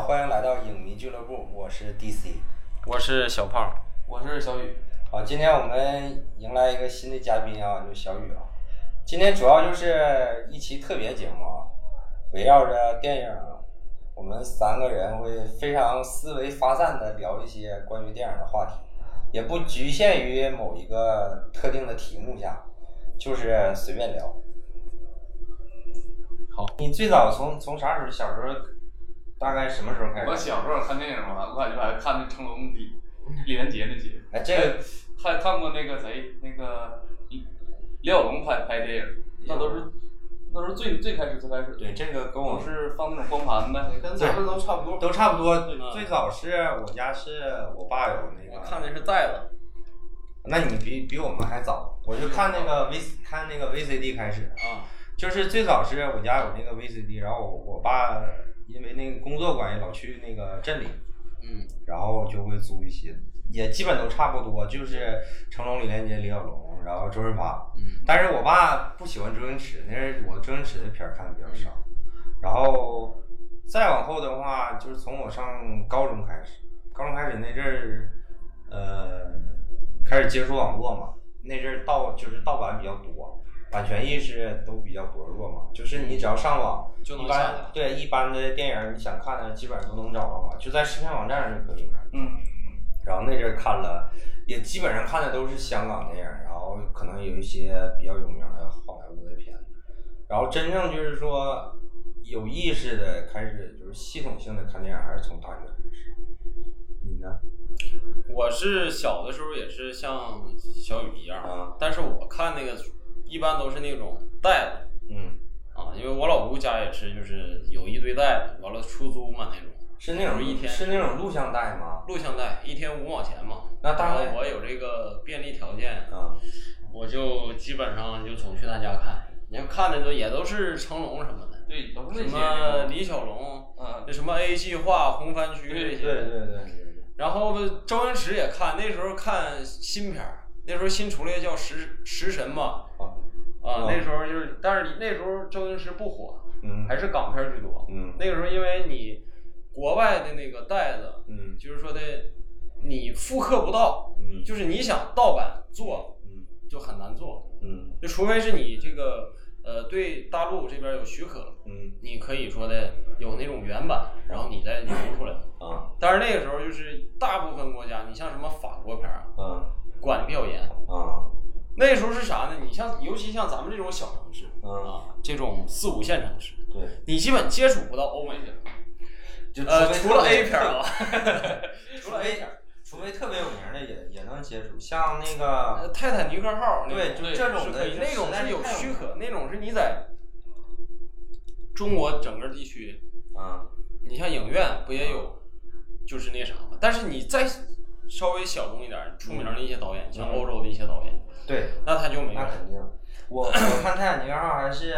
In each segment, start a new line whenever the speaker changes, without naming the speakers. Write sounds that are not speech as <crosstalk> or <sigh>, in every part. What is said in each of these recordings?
欢迎来到影迷俱乐部，我是 DC。
我是小胖，
我是小雨。
好，今天我们迎来一个新的嘉宾啊，就是小雨啊。今天主要就是一期特别节目啊，围绕着电影，我们三个人会非常思维发散的聊一些关于电影的话题，也不局限于某一个特定的题目下，就是随便聊。
好，
你最早从从啥时候？小时候大概什么时候开始？
我小时候看电影嘛，我感觉还看那成龙李李连杰那些，
哎，这个
还看过那个谁，那个李李小龙拍拍电影，那都是那都是最最开始最开始，
对这个跟我
都是放那种光盘呗，
跟咱们都差不多。
都差不多。
嗯
最早是我家是我爸有那个，
看的是袋子，
那你比比我们还早，我就看那个 V 看那个 VCD 开始，
啊，
就是最早是我家有那个 VCD，然后我我爸因为那个工作关系老去那个镇里，
嗯，
然后就会租一些，也基本都差不多，就是成龙、李连杰、李小龙，然后周润发，
嗯，
但是我爸不喜欢周星驰，那是我周星驰的片儿看的比较少，然后再往后的话，就是从我上高中开始，高中开始那阵儿，呃，开始接触网络嘛，那阵儿盗就是盗版比较多，版权意识都比较薄弱嘛，就是你只要上网，
就能
一般
下载
对一般的电影你想看的基本上都能找到嘛，就在视频网站上就可以看。
嗯，
然后那阵儿看了，也基本上看的都是香港电影，然后可能有一些比较有名的好莱坞的片子，然后真正就是说有意识的开始就是系统性的看电影，还是从大学开始。你呢？
我是小的时候也是像小雨一样，
啊
但是我看那个一般都是那种袋子
嗯，
啊，因为我老姑家也是，就是有一堆袋子，完了出租嘛那种，
是那种
一天
是那种录像带吗？
录像带一天五毛钱嘛，
那。大概
然我有这个便利条件，
啊
我就基本上就总去他家看，你看看的都也都是成龙什么的，
对，都是
什
那些那种，
么李小龙，
嗯，
那什么 A 计划、红番区
对
这些，
对对对对。
然后周星驰也看，那时候看新片儿，那时候新出来叫食食神嘛，
啊
啊，
嗯
那时候就是，但是你那时候周星驰不火，
嗯
还是港片儿居多。
嗯
那个时候因为你国外的那个袋子，
嗯
就是说的你复刻不到，
嗯
就是你想盗版做
嗯
就很难做，
嗯
就除非是你这个呃对大陆这边有许可，
嗯
你可以说的有那种原版，然后你再流出来。
啊
但是那个时候就是大部分国家，你像什么法国片儿啊，
啊
管的比较严。
啊
那时候是啥呢？你像尤其像咱们这种小城市
嗯，
啊，这种四五线城市，
对，
你基本接触不到欧美片。
就
呃，除了 A 片儿啊，<laughs> 除了 A 片儿，
除非特别有名的也也能接触，像那个
呃泰坦尼克号那
对，这种的
那种是有许可，那种是你在中国整个地区，
啊，
你像影院不也有，就是那啥嘛。但是你再稍微小众一点儿，出名的一些导演，像
嗯
欧洲的一些导演，
对，
那他就没有
那。肯定。我我看泰坦尼克号还是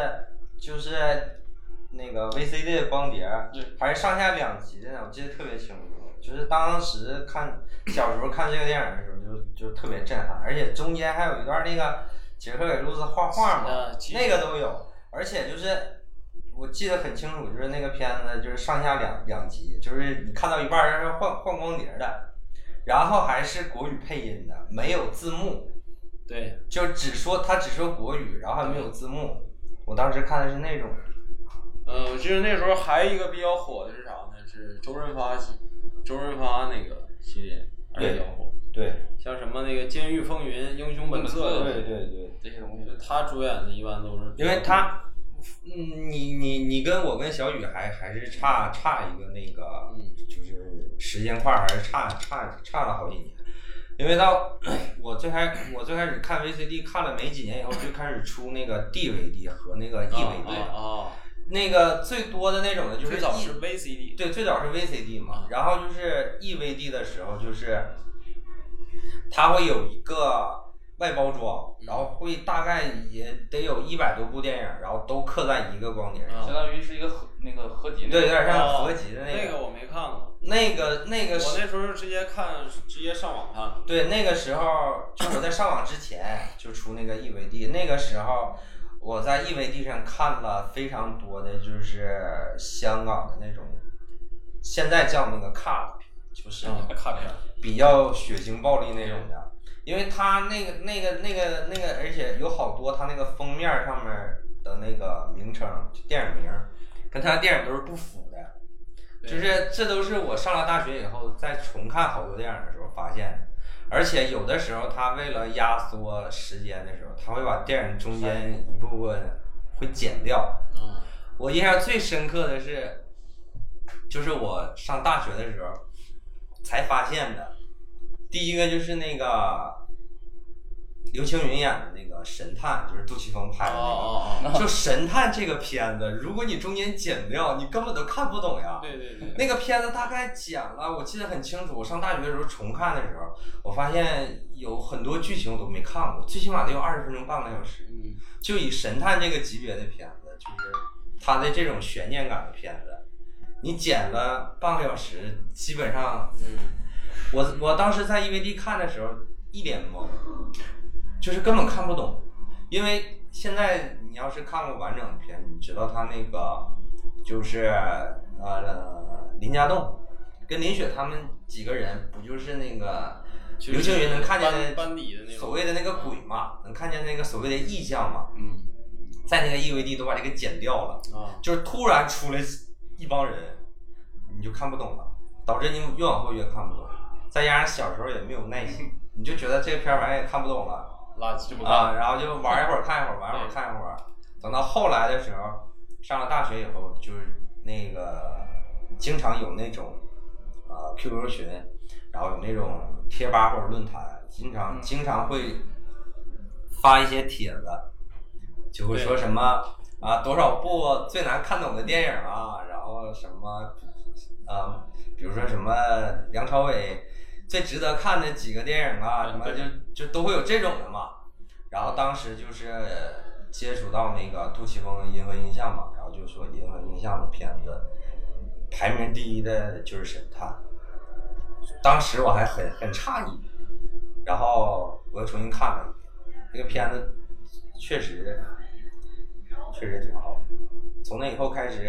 就是那个 VCD 的光碟
对，
还是上下两集的呢，我记得特别清楚。就是当时看小时候看这个电影的时候就，就特别震撼，而且中间还有一段那个杰克给露丝画画嘛那个都有，而且就是。我记得很清楚，就是那个片子就是上下两两集，就是你看到一半儿是换换光碟的，然后还是国语配音的，没有字幕，
对，
就只说他只说国语，然后还没有字幕。我当时看的是那种，
呃，我记得那时候还有一个比较火的是啥呢？是周润发，周润发那个系列比较火。
对
像什么那个《监狱风云》《英雄本色》
对对对，
这些东西，
他主演的一般都是，
因为他，嗯，你你你跟我跟小雨还还是差差一个那个，
嗯
就是时间块儿还是差差差了好几年。因为到 <clears throat> 我最开我最开始看 VCD 看了没几年以后，就开始出那个 DVD 和那个 EVD，、
啊啊，
那个最多的那种的就是
最早
E-
是 VCD，
对，最早是 VCD 嘛，然后就是 EVD 的时候，就是它会有一个外包装，然后会大概也得有一百多部电影，然后都刻在一个光碟上，
相当于是一个合那个合集
对，有点像
哦
合集的那个。
那个我没看过，
那个那个
我，那时候直接看，直接上网看。
对，那个时候就我在上网之前就出那个 EVD，那个时候我在 EVD 上看了非常多的就是香港的那种现在叫那个 cut，就是
嗯，看片。儿，
比较血腥暴力那种的，因为他那个那个那个那个，而且有好多他那个封面上面的那个名称，电影名儿跟它电影都是不符的。就是这都是我上了大学以后再重看好多电影的时候发现的，而且有的时候他为了压缩时间的时候，他会把电影中间一部分会剪掉。
嗯，
我印象最深刻的是，就是我上大学的时候才发现的。第一个就是那个刘青云演的那个《神探》，就是杜琪峰拍的那个。
哦哦哦，
就《神探》这个片子，如果你中间剪掉，你根本都看不懂呀。
对对对，
那个片子大概剪了，我记得很清楚。我上大学的时候重看的时候，我发现有很多剧情我都没看过，最起码得有二十分钟、半个小时。
嗯，
就以神探这个级别的片子，就是它的这种悬念感的片子，你剪了半个小时，基本上，
嗯，
我我当时在 EVD 看的时候一脸懵，就是根本看不懂，因为现在你要是看过完整的片，你知道他那个就是呃林家栋跟林雪他们几个人不就是那个刘青云能看见所谓的那个鬼嘛，能看见那个所谓的异象嘛，
嗯
在那个 EVD 都把这个剪掉了，
啊，
就是突然出来一帮人，你就看不懂了，导致你越往后越看不懂。再加上小时候也没有耐心，你就觉得这片儿反正也看不懂了
垃圾不
啊，
干，
然后就玩一会儿 <laughs> 看一会儿，玩一会儿看一会儿。等到后来的时候，上了大学以后，就是那个经常有那种啊 QQ 群，然后有那种贴吧或者论坛，经常经常会发一些帖子，就会说什么啊多少部最难看懂的电影啊，然后什么啊，比如说什么梁朝伟最值得看的几个电影啊，什么就就都会有这种的嘛。然后当时就是接触到那个杜琪峰的《银河映像》嘛，然后就说《银河映像》的片子排名第一的就是《神探》，当时我还很很诧异，然后我又重新看了一遍，这个片子确实确实挺好。从那以后开始，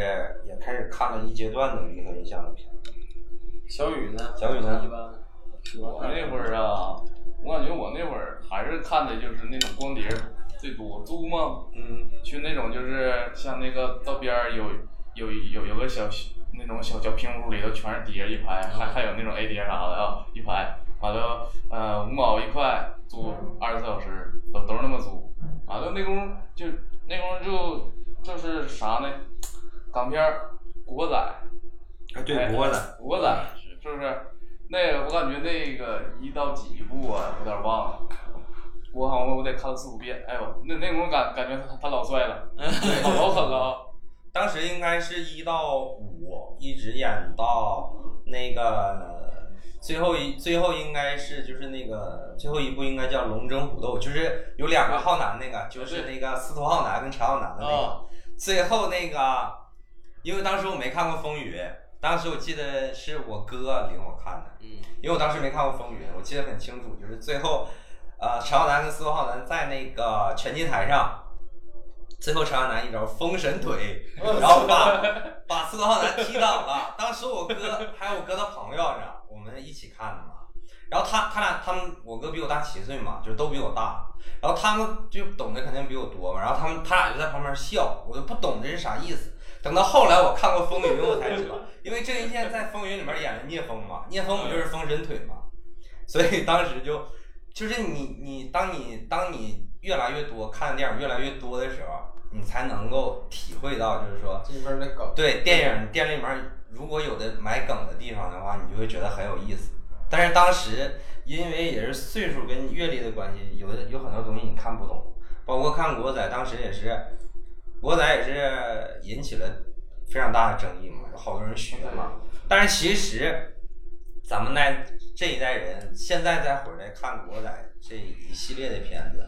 也开始看了一阶段的《银河映像》的片子。
小雨呢？
小雨呢
我那会儿啊，我感觉我那会儿还是看的就是那种光碟最多，租嘛，
嗯，
去那种就是像那个道边儿有有有有个小那种小小平屋里头全是碟一排，还还有那种 A 碟啥的啊一排，完了呃五毛一块租二十四小时，都都是那么租，完了那功夫就那功夫就就是啥呢？港片儿《古惑仔》。
啊对，古惑仔，
古惑仔是不是？那个我感觉那个一到几部啊，有点忘了。我好像我得看了四五遍。哎呦，那那种感感觉他他老帅了，<laughs> 老老狠了啊！<laughs>
当时应该是一到五，一直演到那个最后一最后应该是就是那个最后一部应该叫《龙争虎斗》，就是有两个浩南那个，就是那个司徒浩南跟陈浩南的那个。
啊，
最后那个，因为当时我没看过《风雨》，当时我记得是我哥领我看的，
嗯
因为我当时没看过《风云》，我记得很清楚，就是最后，呃，陈浩南跟司徒浩南在那个拳击台上，最后陈浩南一招封神腿，然后把把司徒浩南踢倒了。当时我哥还有我哥的朋友呢，我们一起看的嘛。然后他他俩他们我哥比我大七岁嘛，就都比我大。然后他们就懂得肯定比我多嘛，然后他们他俩就在旁边笑，我就不懂这是啥意思。等到后来我看过《风云》，<laughs> 我才知道，因为郑伊健在《风云》里面演的聂风嘛，聂风不就是风神腿嘛，所以当时就就是你你当你当你越来越多看的电影越来越多的时候，你才能够体会到，就是说
这里边的梗，
对电影电影里面如果有的埋梗的地方的话，你就会觉得很有意思。但是当时因为也是岁数跟阅历的关系，有的有很多东西你看不懂，包括看国仔，当时也是，国仔也是引起了非常大的争议嘛，有好多人学嘛。但是其实咱们那这一代人现在再回来看国仔这一系列的片子，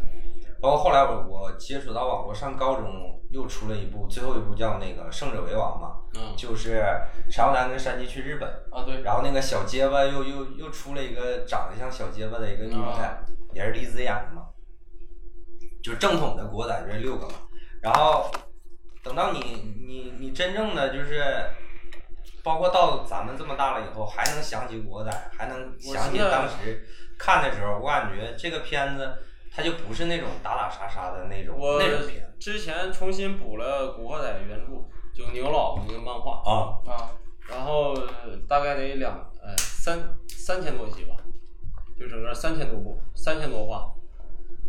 包括后来我我接触到网络，上高中又出了一部，最后一部叫那个《胜者为王》嘛，
嗯。
就是陈浩南跟山鸡去日本，
啊对，
然后那个小结巴又又又出了一个长得像小结巴的一个女的，
啊。
也是李子演的嘛，就是正统的国仔这六个嘛。然后等到你你你真正的就是包括到咱们这么大了以后，还能想起国仔，还能想起当时看的时候，我感觉这个片子它就不是那种打打杀杀的那种
我
那种片子
之前重新补了《古惑仔》原著，就牛老那个漫画，
啊。
啊，
然后呃大概得两呃三三千多集吧，就整个三千多部，三千多话。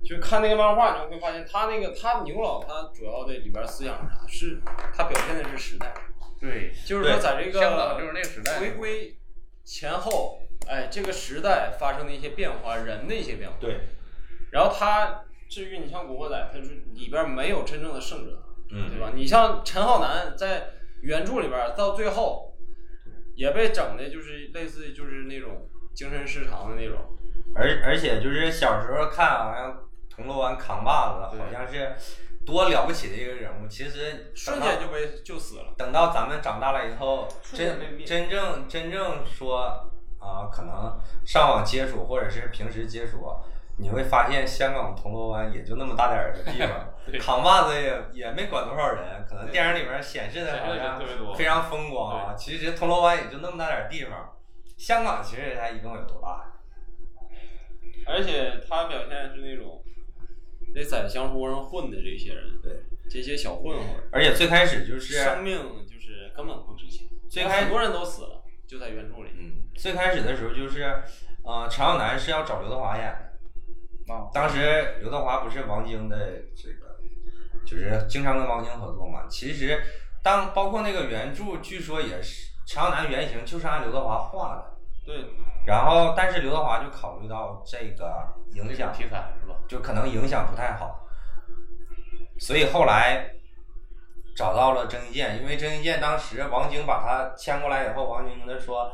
就看那个漫画，你就会发现他那个他牛老他主要的里边思想是啥？是他表现的是时代，
对，
就是说在这个
香港就是那个时代
回归前后，哎，这个时代发生的一些变化，人的一些变化。
对，
然后他至于你像《古惑仔》，它是里边没有真正的胜者，
嗯
对吧？你像陈浩南在原著里边到最后也被整的就是类似就是那种精神失常的那种，
而而且就是小时候看好像铜锣湾扛把子，
对
好像是多了不起的一个人物，其实
瞬
等到
间就被就死了。
等到咱们长大了以后，真真正真正说啊、可能上网接触或者是平时接触，你会发现香港铜锣湾也就那么大点儿的地方，<laughs> 扛把子也也没管多少人，可能电影里面显示的好像非常风光啊，其实铜锣湾也就那么大点儿地方。香港其实它一共有多大呀？
而且他表现是那种得在江湖上混的这些人，
对，
这些小混混，
而且最开始就是
生命就是根本不值钱。
最开
很多人都死了，就在原著里。
嗯，最开始的时候就是，呃，常小南是要找刘德华演的。
啊，
当时刘德华不是王晶的这个，就是经常跟王晶合作嘛。其实当包括那个原著，据说也是常小南原型就是按刘德华画的。
对，
然后，但是刘德华就考虑到这个影响，
题材是吧？
就可能影响不太好，所以后来找到了郑伊健，因为郑伊健当时王晶把他签过来以后，王晶跟他说，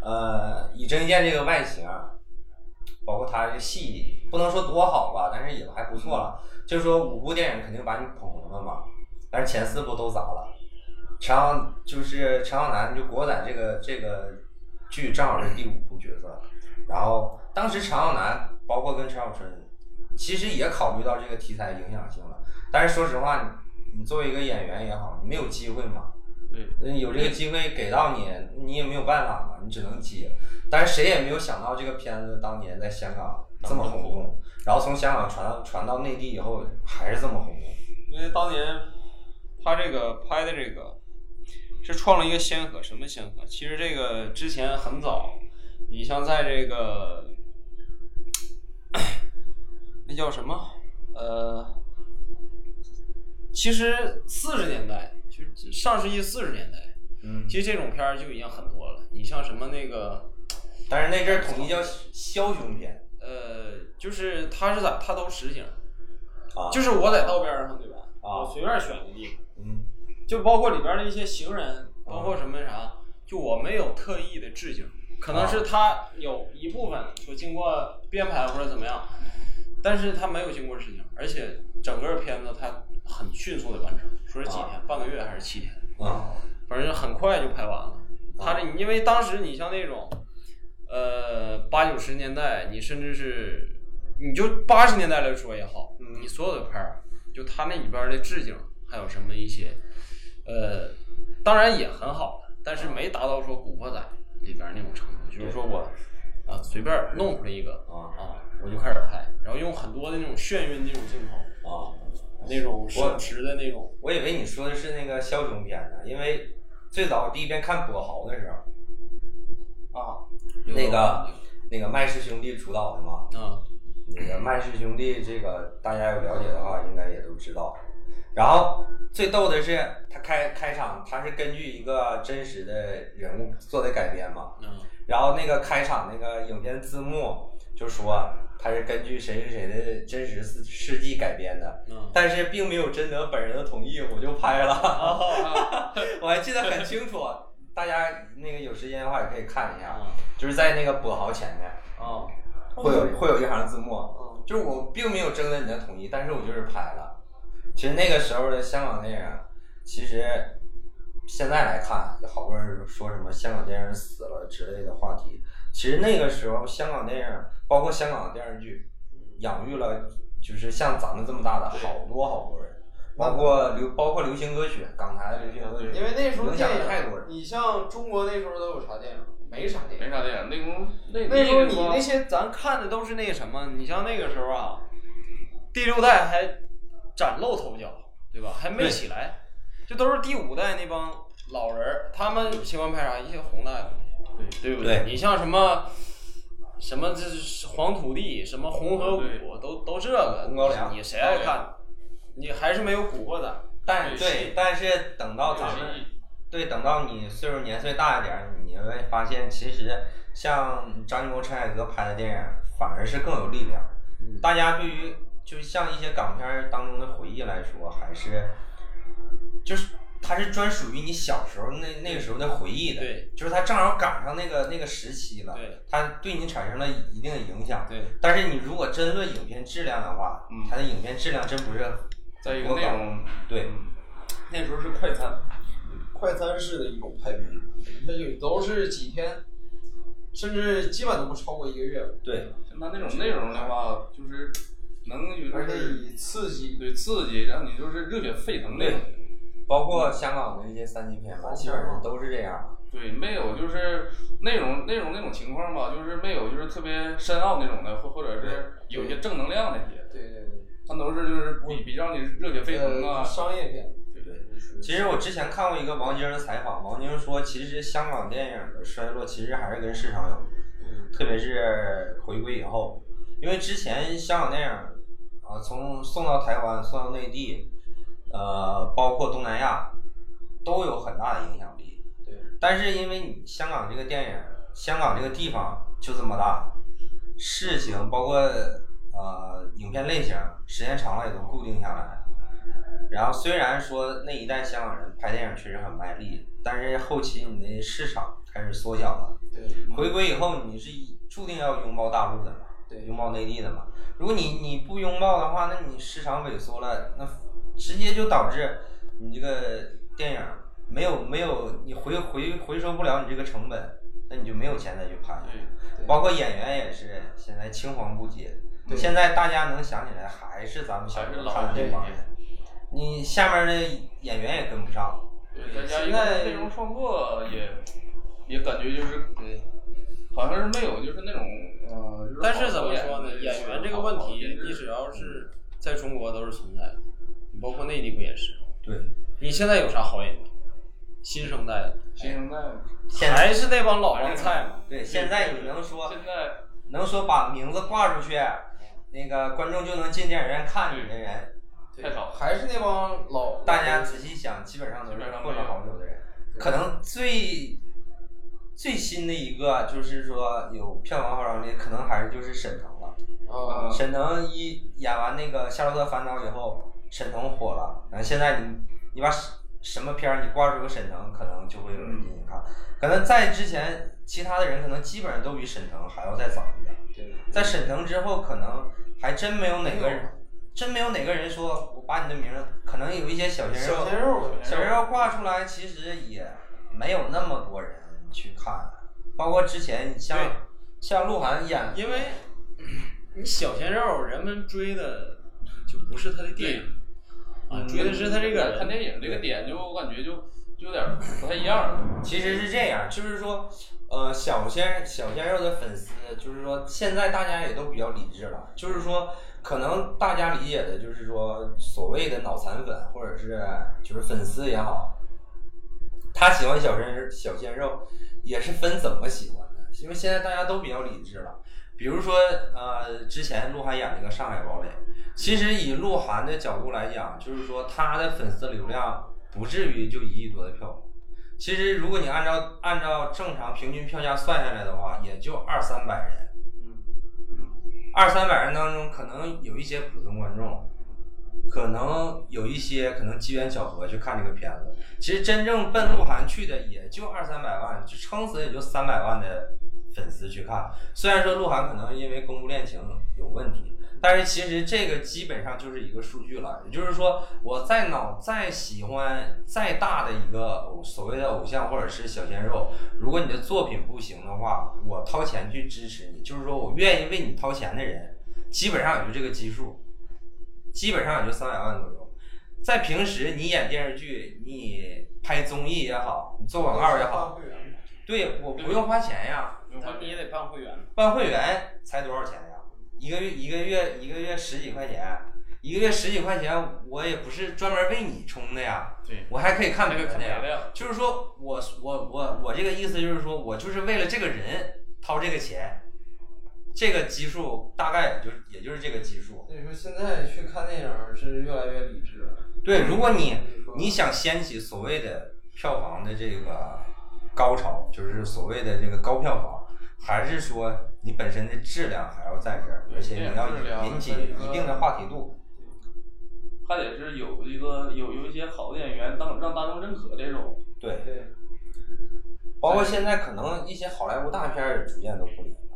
呃，以郑伊健这个外形，包括他这戏，不能说多好吧，但是也还不错了。就是说五部电影肯定把你捧红了嘛，但是前四部都砸了。陈浩就是陈浩南，就国仔这个这个剧正好是第五部角色，然后当时陈浩南包括跟陈小春，其实也考虑到这个题材影响性了，但是说实话，你你作为一个演员也好，你没有机会嘛，
对，
嗯有这个机会给到你，你也没有办法嘛，你只能接。但是谁也没有想到这个片子当年在香港这么轰动，然后从香港传传到内地以后还是这么轰动。
因为当年他这个拍的这个是创了一个先河，什么先河？其实这个之前很早，你像在这个那叫什么？呃，其实四十年代，就是上世纪四十年代，
嗯，
其实这种片儿就已经很多了。你像什么那个，
但是那阵儿统一叫枭雄片
呃，就是他是咋，他都实景，
啊，
就是我在道边上，对吧？
啊
我随便选个地方。
嗯
就包括里边的一些行人，包括什么啥，就我没有特意的致敬，可能是他有一部分说经过编排或者怎么样，但是他没有经过致敬，而且整个片子他很迅速的完成，说是几天，半个月还是七天，
啊。
反正很快就拍完了。他这因为当时你像那种，呃八九十年代，你甚至是你就八十年代来说也好，
嗯。
你所有的片儿，就他那里边的置景，还有什么一些，呃，当然也很好了，但是没达到说《古惑仔》里边那种程度，就是说我啊随便弄出来一个
啊
啊，我就开始拍，然后用很多的那种眩晕那种镜头，
啊！
那种手持的那种，
我以为你说的是那个枭雄片呢，因为最早第一遍看跛豪的时候，
啊，
那个那个麦氏兄弟主导的嘛，
啊，
那个麦氏兄弟，这个大家有了解的话，应该也都知道。然后最逗的是，他开开场，他是根据一个真实的人物做的改编嘛。
嗯
然后那个开场那个影片字幕就说他是根据谁谁谁的真实事事迹改编的，
嗯，
但是并没有征得本人的同意，我就拍了。
啊 <laughs>
我还记得很清楚，大家那个有时间的话也可以看一下，
嗯
就是在那个跛豪前面
啊，
会有会有一行字幕。
嗯
就是我并没有征得你的同意，但是我就是拍了。其实那个时候的香港电影，其实现在来看，有好多人说什么香港电影死了之类的话题。其实那个时候，香港电影，包括香港的电视剧，养育了就是像咱们这么大的好多好多人。包括流包括流行歌曲，港台的流行歌曲，
因为那时候
影响太多人。
你像中国那时候都有啥电影？没啥电影。
没啥电影，那种那
那时候你那些咱看的都是那个什么，你像那个时候啊，第六代还崭露头角，对吧？还没起来，这都是第五代那帮老人儿，他们喜欢拍啥？一些宏大的东西，对不
对
你像什么什么这是黄土地，什么红河
对
谷，都都这个，
红高粱
你谁爱看？你还是没有古惑仔。
但
对
对，但是等到咱们
们
对等到你岁数年岁大一点儿，你会发现其实像张艺谋、陈凯歌拍的电影，反而是更有力量。
嗯
大家对于就像一些港片儿当中的回忆来说，还是就是它是专属于你小时候那那个时候的回忆的，
对，
就是它正好赶上那个那个时期了，
对，
它对你产生了一定的影响。
对，
但是你如果真论影片质量的话，
嗯
它的影片质量真不是
在一个内容，
对。
那时候是快餐，快餐式的一种拍片，它有都是几天，甚至基本都不超过一个月，
对，
像它那种内容的话，就是能有
而且
就是
以刺激
对刺激，让你就是热血沸腾那种。
包括香港的一些三级片吧，基本上都是这样。
对，没有就是内容内容那种情况吧，就是没有就是特别深奥那种的，或或者是有一些正能量那些，
对对对，
它都是就是比比让你热血沸腾啊。
呃，。商业片，
对对，
其实我之前看过一个王晶的采访，王晶说，其实香港电影的衰落其实还是跟市场有特别是回归以后，因为之前香港电影啊，从送到台湾、送到内地，呃，包括东南亚，都有很大的影响力。
对，
但是因为你香港这个电影，香港这个地方就这么大，事情包括呃影片类型，时间长了也都固定下来。然后虽然说那一代香港人拍电影确实很卖力，但是后期你的市场开始缩小了。
对
回归以后，你是注定要拥抱大陆的嘛，
对
拥抱内地的嘛。如果你你不拥抱的话，那你市场萎缩了，那直接就导致你这个电影没有没有你回回回收不了你这个成本，那你就没有钱再去拍。
对
包括演员也是，现在青黄不接。现在大家能想起来还是咱们小时候看的这帮人，你下面的演员也跟不上。
现在
内容创作也也感觉就是
对。
好像是没有就是那种呃，就是
但是怎么说呢？演员这个问题，你只要是在中国都是存在的，你包括内地不也是？
对，
你现在有啥好演员？新生代的，
新生代
现在
还是那帮老帮菜嘛？
对现在你能说
现在
能说把名字挂出去，那个观众就能进电影院看你的人，
太少了。
还是那帮老
大家仔细想，基本上都是混了好久的人。可能最最新的一个就是说有票房号召力，可能还是就是沈腾了。
啊，
沈腾一演完那个《夏洛特烦恼》以后，沈腾火了。然后现在你你把什什么片儿你挂出个沈腾，可能就会有人进去看。可能在之前，其他的人可能基本上都比沈腾还要再早一点。
对，
在沈腾之后，可能还真没有哪个人，真没有哪个人说我把你的名儿，可能有一些小鲜肉，
小鲜肉
挂出来，其实也没有那么多人去看。包括之前像像鹿晗演，
因为你小鲜肉，人们追的就不是他的电影啊，
嗯
追的是他这个
看。电影这个点就我感觉就就有点不太一样。
其实是这样，就是说，呃，小鲜小鲜肉的粉丝，就是说现在大家也都比较理智了，就是说，可能大家理解的就是说，所谓的脑残粉或者是就是粉丝也好，他喜欢小鲜小鲜肉，也是分怎么喜欢的，因为现在大家都比较理智了。比如说，呃，之前鹿晗演那个《上海堡垒》，其实以鹿晗的角度来讲，就是说他的粉丝流量不至于就一亿多的票。其实如果你按照按照正常平均票价算下来的话，也就二三百人。二三百人当中，可能有一些普通观众，可能有一些可能机缘巧合去看这个片子。其实真正奔鹿晗去的也就二三百万，就撑死也就三百万的粉丝去看。虽然说鹿晗可能因为公布恋情有问题，但是其实这个基本上就是一个数据了。也就是说，我再脑再喜欢再大的一个所谓的偶像或者是小鲜肉，如果你的作品不行的话，我掏钱去支持你，就是说我愿意为你掏钱的人，基本上也就这个基数，基本上也就三百万左右。在平时你演电视剧，你拍综艺也好，你做广告也好，对我不用花钱呀，
那你也得办会员。
办会员才多少钱呀？一个月一个月一个月十几块钱，一个月十几块钱，我也不是专门为你充的呀，
对，
我还可以看别的呀。就是说我我我我这个意思就是说我就是为了这个人掏这个钱，这个基数大概也就也就是这个基数。
所以说现在去看电影是越来越理智了。
对，如果你你想掀起所谓的票房的这个高潮，就是所谓的这个高票房，还是说你本身的质量还要在这儿，而且你要引起
一
定的话题度。
还得是有一个有有一些好的演员当让大众认可这种。
对，
对，
包括现在可能一些好莱坞大片儿也逐渐都不灵了。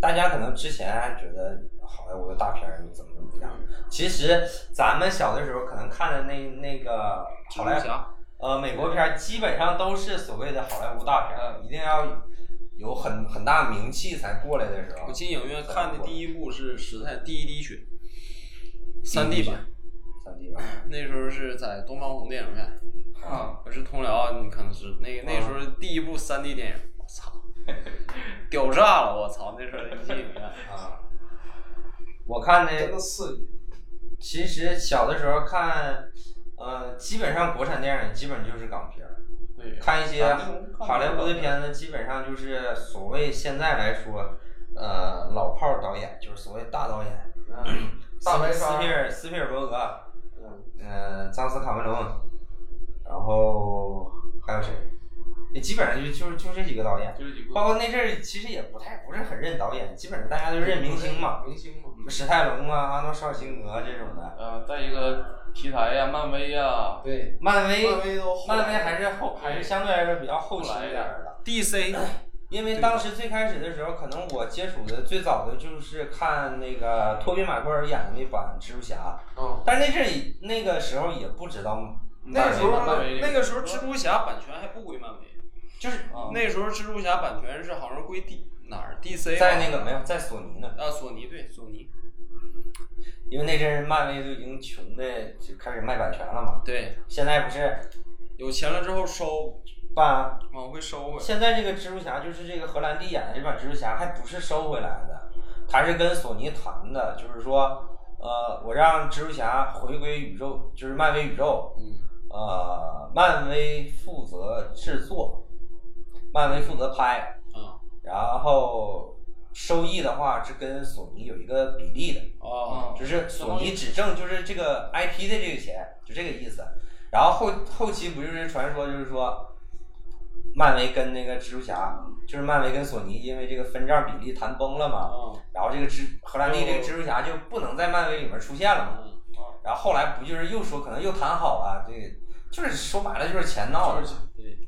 大家可能之前还觉得好莱坞的大片儿怎么怎么样，其实咱们小的时候可能看的那那个好莱
坞
呃美国片儿，基本上都是所谓的好莱坞大片儿，一定要有很很大名气才过来的时候。
我。进影院看的第一部是《时代第一滴血》，三 D 版，
三 D 版。
那时候是在东方红电影院，
啊，
我是通辽，你可能是那那时候第一部三 D 电影，我操，<laughs> 屌炸了，我操，那时候一进影院，
啊，我看
真
的
的刺激。
其实小的时候看，呃，基本上国产电影基本就是港片儿。
对，
看一些好莱坞的片子，基本上就是所谓现在来说，呃，老炮儿导演，就是所谓大导演，
嗯，大白
斯皮尔斯皮尔伯格，
嗯，
嗯、詹姆斯卡梅隆，然后还有谁？也基本上就就就这几个导演，
就是几个。
包括那阵儿其实也不太不是很认导演，基本上大家都认明星嘛，
明星嘛。
史泰龙啊、阿诺施瓦辛格这种的。
呃，再一个题材呀，漫威呀，
对，
漫威，
漫威都后
漫威还是后还是相对来说比较后期一点儿的。
DC
因为当时最开始的时候，可能我接触的最早的就是看那个托比马奎尔演的那版蜘蛛侠，
嗯，
但是那阵儿那个时候也不知道
那个时候
漫威
那个时候蜘蛛侠版权还不归漫威，
就是
啊。
那时候蜘蛛侠版权是好像归 D 哪儿？DC
在那个没有在索尼呢，
啊索尼对索尼。
因为那阵儿漫威都已经穷的就开始卖版权了嘛，
对。
现在不是
有钱了之后收
把
往回收回来，
现在这个蜘蛛侠就是这个荷兰弟演的这版蜘蛛侠，还不是收回来的，他是跟索尼谈的，就是说，呃，我让蜘蛛侠回归宇宙，就是漫威宇宙，
嗯。
呃，漫威负责制作，漫威负责拍，
嗯
然后收益的话是跟索尼有一个比例的，
哦。
就是索尼只挣就是这个 IP 的这个钱，就这个意思。然后后后期不就是传说，就是说，漫威跟那个蜘蛛侠，就是漫威跟索尼因为这个分账比例谈崩了嘛，
啊
然后这个蜘荷兰弟这个蜘蛛侠就不能在漫威里面出现了嘛。
嗯。
然后后来不就是又说可能又谈好了，这个就是说白了就是钱闹的嘛。
对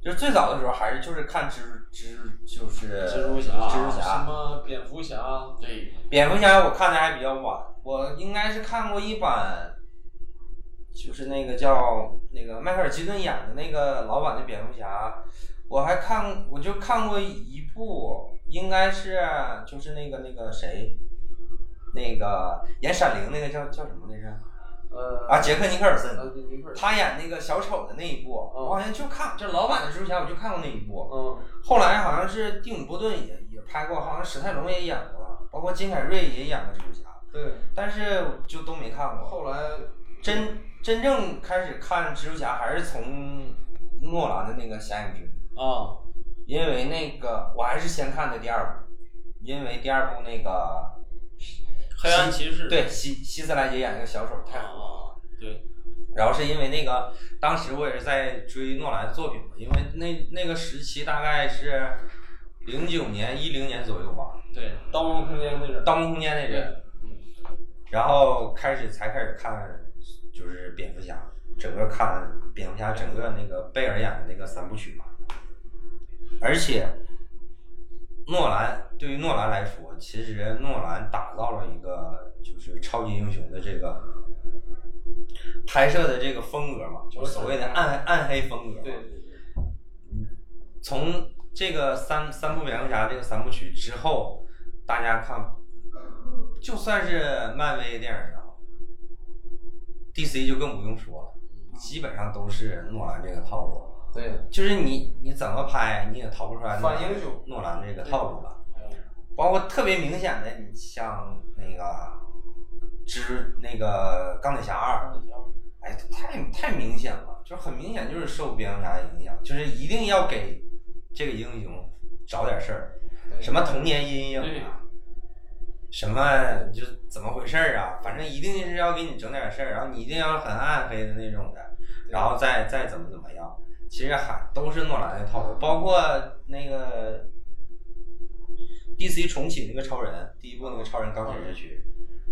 就是最早的时候还是就是看蜘蜘就是
蜘蛛侠
什
蜘蛛侠，
么蝙蝠侠，
对，
蝙蝠侠我看的还比较晚，我应该是看过一版，就是那个叫那个迈克尔基顿演的那个老版的蝙蝠侠，我还看我就看过一部，应该是就是那个那个谁，那个演闪灵那个叫叫什么来着？
呃，
啊，杰克尼克尔森。他演那个小丑的那一部，
嗯
我好像就看，就是老版的蜘蛛侠，我就看过那一部。
嗯，
后来好像是蒂姆·波顿也也拍过，好像史泰龙也演过，包括金凯瑞也演过蜘蛛侠，
对，
但是就都没看过。
后来
真真正开始看蜘蛛侠还是从诺兰的那个《侠影之谜》，
啊
因为那个我还是先看的第二部，因为第二部那个
黑暗骑士。
对希希斯莱杰演那个小丑太火了。
啊对。
然后是因为那个，当时我也是在追诺兰的作品嘛，因为那那个时期大概是零九年、一零年左右吧，
对盗梦空间那阵《
盗梦空间》那阵，然后开始才开始看就是蝙蝠侠，整个看蝙蝠侠整个那个贝尔演的那个三部曲嘛，而且诺兰对于诺兰来说，其实诺兰打造了一个就是超级英雄的这个拍摄的这个风格嘛，就是所谓的暗暗黑风格嘛。
对对对，
从这个三三部蝙蝠侠这个三部曲之后，大家看，就算是漫威电影也好，DC 就更不用说了，基本上都是诺兰这个套路。
对，
就是你你怎么拍，你也逃不出来诺
反英雄。
诺兰这个套路了。包括特别明显的，你像那个之那个钢铁侠二，哎，太太明显了，就是很明显就是受蝙蝠侠影响，就是一定要给这个英雄找点事儿，什么童年阴影啊，什么就怎么回事儿啊，反正一定是要给你整点事儿，然后你一定要很暗黑的那种的，然后再再怎么怎么样，其实还都是诺兰的套路，包括那个 DC 重启那个超人，第一部那个超人钢铁之躯，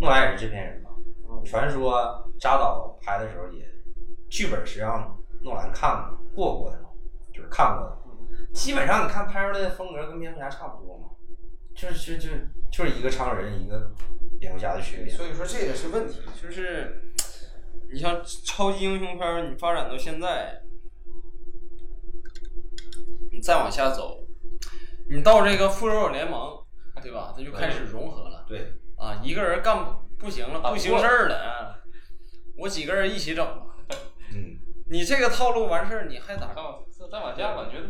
诺兰也是制片人嘛。传说扎导拍的时候也剧本是让诺兰看过过的嘛，就是看过的。基本上你看拍出来的风格跟蝙蝠侠差不多嘛，就是就就就是一个超人一个蝙蝠侠的区别。
所以说这也是问题。
就是你像超级英雄片儿，你发展到现在，你再往下走，你到这个复仇者联盟，对吧？它就开始融合了
对，
啊，一个人干不不行了，
不
行事儿了啊，我几个人一起整吧。
嗯，<laughs>
你这个套路完事儿，你还咋
再？往再再往下我，觉得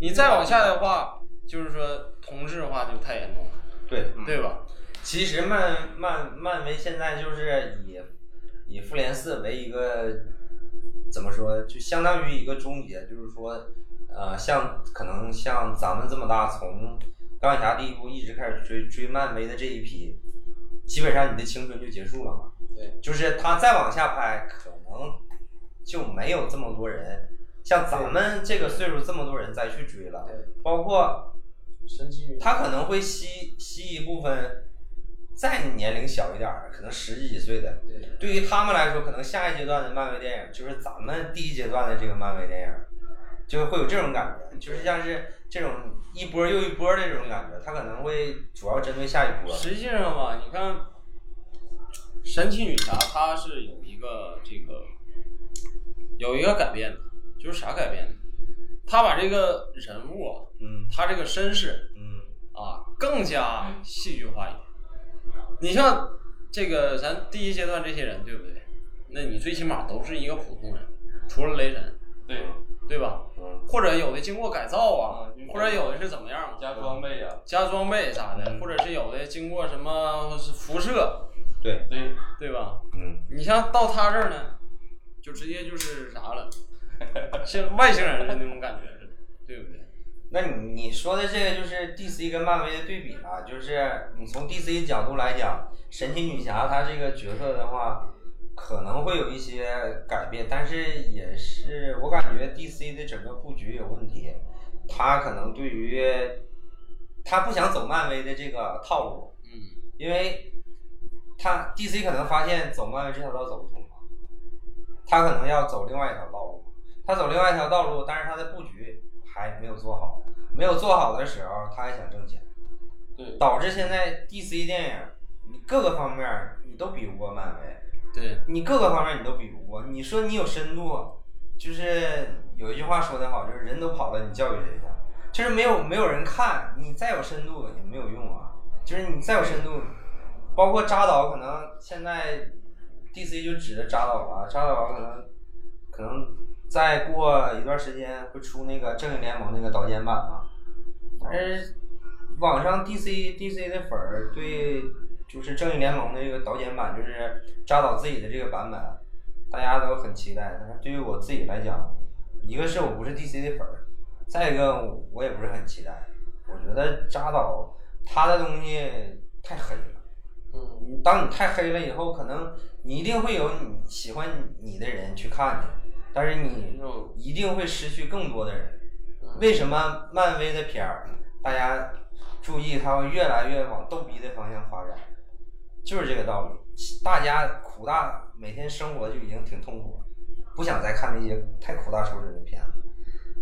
你再往下的话，就是说同质化就太严重了，
对。
对吧？
其实漫漫漫威现在就是以以复联四为一个怎么说，就相当于一个终结，就是说，呃，像可能像咱们这么大，从钢铁侠第一部一直开始追追漫威的这一批，基本上你的青春就结束了嘛。
对，
就是他再往下拍，可能就没有这么多人，像咱们这个岁数这么多人再去追了，
对，
包括
神奇女
他可能会吸吸一部分再年龄小一点儿，可能十几岁的。
对
对于他们来说，可能下一阶段的漫威电影就是咱们第一阶段的这个漫威电影，就会有这种感觉，就是像是这种一波又一波的这种感觉。他可能会主要针对下一波。
实际上吧，你看神奇女侠，她是有一个这个有一个改变的，就是啥改变呢？她把这个人物啊，
嗯
她这个身世
嗯
啊更加戏剧化一点。你像这个咱第一阶段这些人，对不对？那你最起码都是一个普通人，除了雷神，
对
对吧？
嗯
或者有的经过改造啊或者有的是怎么样嘛？
加装备呀，
加装备啥的，
嗯
或者是有的经过什么辐射，
对，
对
对吧？
嗯
你像到他这儿呢，就直接就是啥了，<laughs> 像外星人的那种感觉似的，对不对？
那你你说的这个就是 DC 跟漫威的对比了，就是你从 DC 角度来讲，神奇女侠她这个角色的话，可能会有一些改变，但是也是我感觉 DC 的整个布局有问题，他可能对于他不想走漫威的这个套路，
嗯，
因为他 DC 可能发现走漫威这条道走不通了，他可能要走另外一条道路。他走另外一条道路，但是他的布局还没有做好。没有做好的时候，他还想挣钱，
对
导致现在 DC 电影你各个方面你都比不过漫威，
对，
你各个方面你都比不过。你说你有深度，就是有一句话说得好，就是人都跑了，你教育谁去？就是没有没有人看，你再有深度也没有用啊。就是你再有深度，包括扎导，可能现在 DC 就指着扎导了，扎导可能可能再过一段时间会出那个正义联盟那个导剪版嘛。但是网上 DC DC 的粉儿对就是正义联盟的这个导剪版，就是扎导自己的这个版本，大家都很期待。但是对于我自己来讲，一个是我不是 DC 的粉儿，再一个我也不是很期待。我觉得扎导他的东西太黑了。
嗯，
当你太黑了以后，可能你一定会有你喜欢你的人去看你，但是你一定会失去更多的人。为什么漫威的片儿，大家注意，它会越来越往逗逼的方向发展，就是这个道理。大家苦大每天生活就已经挺痛苦了，不想再看那些太苦大仇深的片子。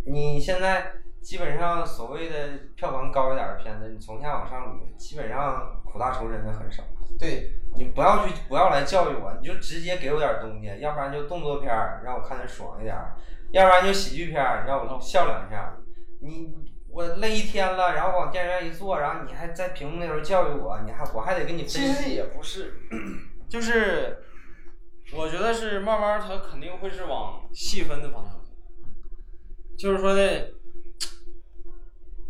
你现在基本上所谓的票房高一点的片子，你从下往上捋，基本上苦大仇深的很少。
对，
你不要去，不要来教育我，你就直接给我点东西，要不然就动作片儿让我看得爽一点儿，要不然就喜剧片儿让我笑两下。你我累一天了，然后往电影院一坐，然后你还在屏幕那头教育我，你还我还得跟你分
其实
析。
也不是，
就是我觉得是慢慢它肯定会是往细分的方向走，就是说呢，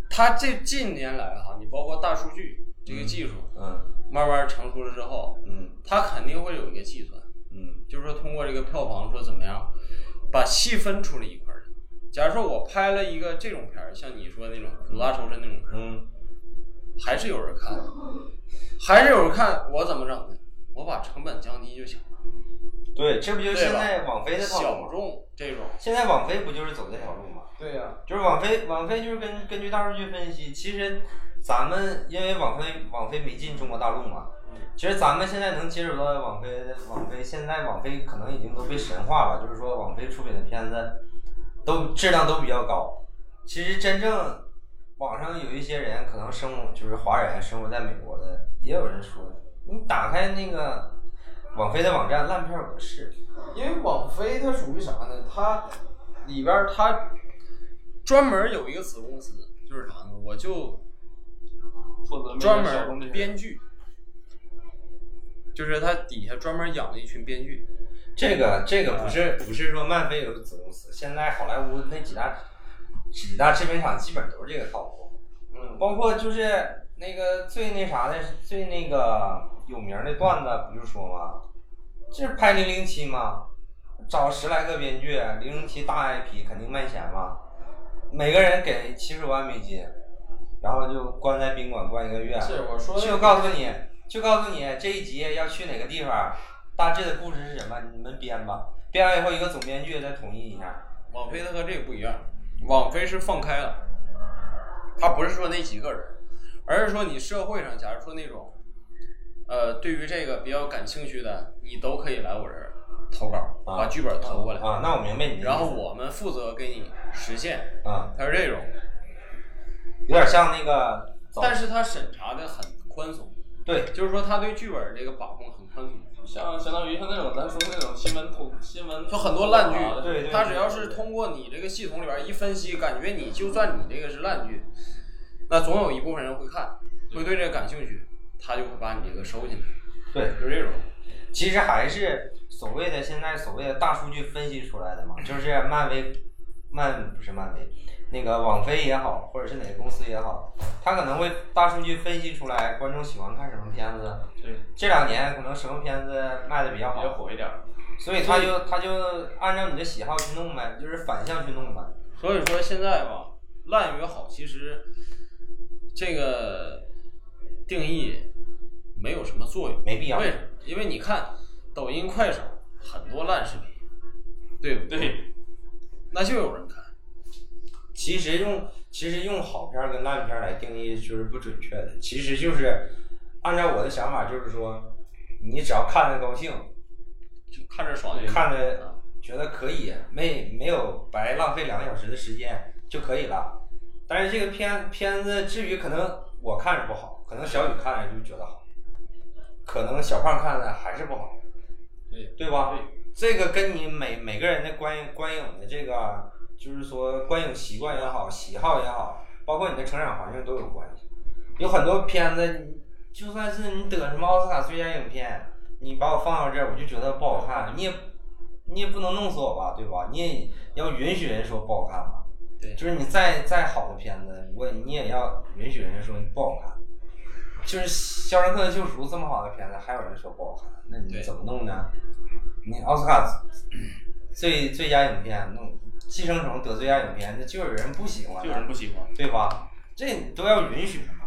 它这近年来哈，你包括大数据这个技术
嗯
慢慢成熟了之后，
嗯
它肯定会有一个计算，
嗯
就是说通过这个票房说怎么样，把细分出来一块。假如说我拍了一个这种片儿，像你说的那种苦大仇深那种片儿，
嗯，
还是有人看，还是有人看，我怎么整呢？我把成本降低就行了，
对，这不就现在网飞的套路
小
吗？
众这种，
现在网飞不就是走这条路吗？
对呀、
就是网飞，网飞就是根根据大数据分析，其实咱们因为网飞网飞没进中国大陆嘛，其实咱们现在能接触到的网飞网飞现在网飞可能已经都被神化了，就是说网飞出品的片子都质量都比较高。其实真正网上有一些人可能生活就是华人生活在美国的，也有人说，你打开那个网飞的网站，烂片有的是。
因为网飞它属于啥呢？它
里边儿它专门有一个子公司，就是啥呢？我就
负责
专门编剧，就是它底下专门养了一群编剧。
这个这个不是不是说漫威有子公司，现在好莱坞那几大几大制片厂基本都是这个套路，
嗯，
包括就是那个最那啥的最那个有名的段子不就说嘛，就是拍零零七嘛，找十来个编剧，零零七大 IP 肯定卖钱嘛，每个人给七十万美金，然后就关在宾馆关一个月，
是我说的
就告诉你，就告诉你这一集要去哪个地方，大致的故事是什么，你们编吧。编完以后，一个总编剧再统一一下。
网飞它和这个不一样，网飞是放开了，它不是说那几个人，而是说你社会上，假如说那种，呃，对于这个比较感兴趣的，你都可以来我这儿投稿，
啊
把剧本投过来，
啊，那我明白你。
然后我们负责给你实现，
啊，
它是这种，
有点像那个，
但是它审查的很宽松，
对
就是说他对剧本这个把控很宽松。
像相当于像那种咱说的那种新闻通新闻，
就很多烂剧
啊
对对
他只要是通过你这个系统里边一分析，感觉你就算你这个是烂剧，那总有一部分人会看，会对这个感兴趣，他就会把你这个收进来，
对，
就是这种。
其实还是所谓的现在所谓的大数据分析出来的嘛，就是漫威，漫不是漫威，那个网飞也好，或者是哪个公司也好，他可能会大数据分析出来观众喜欢看什么片子，
对，
这两年可能什么片子卖的比较好
比较
好，
火一点。
所以他就他就按照你的喜好去弄呗，就是反向去弄呗。
所以说现在吧，烂与好其实这个定义没有什么作用，
没必要
为什么？因为你看抖音、快手很多烂视频，对不对？
对，
那就有人看。
其实用其实用好片儿跟烂片儿来定义就是不准确的，其实就是按照我的想法，就是说你只要看着高兴，
就看着爽就行
看着觉得可以，没没有白浪费两个小时的时间就可以了。但是这个片片子至于可能我看着不好，可能小雨看着就觉得好，可能小胖看着还是不好，
对
对吧？这个跟你每每个人的观影观影的这个，就是说观影习惯也好，喜好也好，包括你的成长环境都有关系。有很多片子，就算是你得什么奥斯卡最佳影片，你把我放到这儿，我就觉得不好看，你也你也不能弄死我吧，对吧？你也要允许人说不好看吧。
对
就是你再再好的片子，我你也要允许人家说你不好看。就是《肖申克的救赎》这么好的片子，还有人说不好看，那你怎么弄呢？你奥斯卡最最佳影片弄《寄生虫》得罪爱影片，那就有人不喜欢啊，
就有人不喜欢。
对吧？这你都要允许的嘛。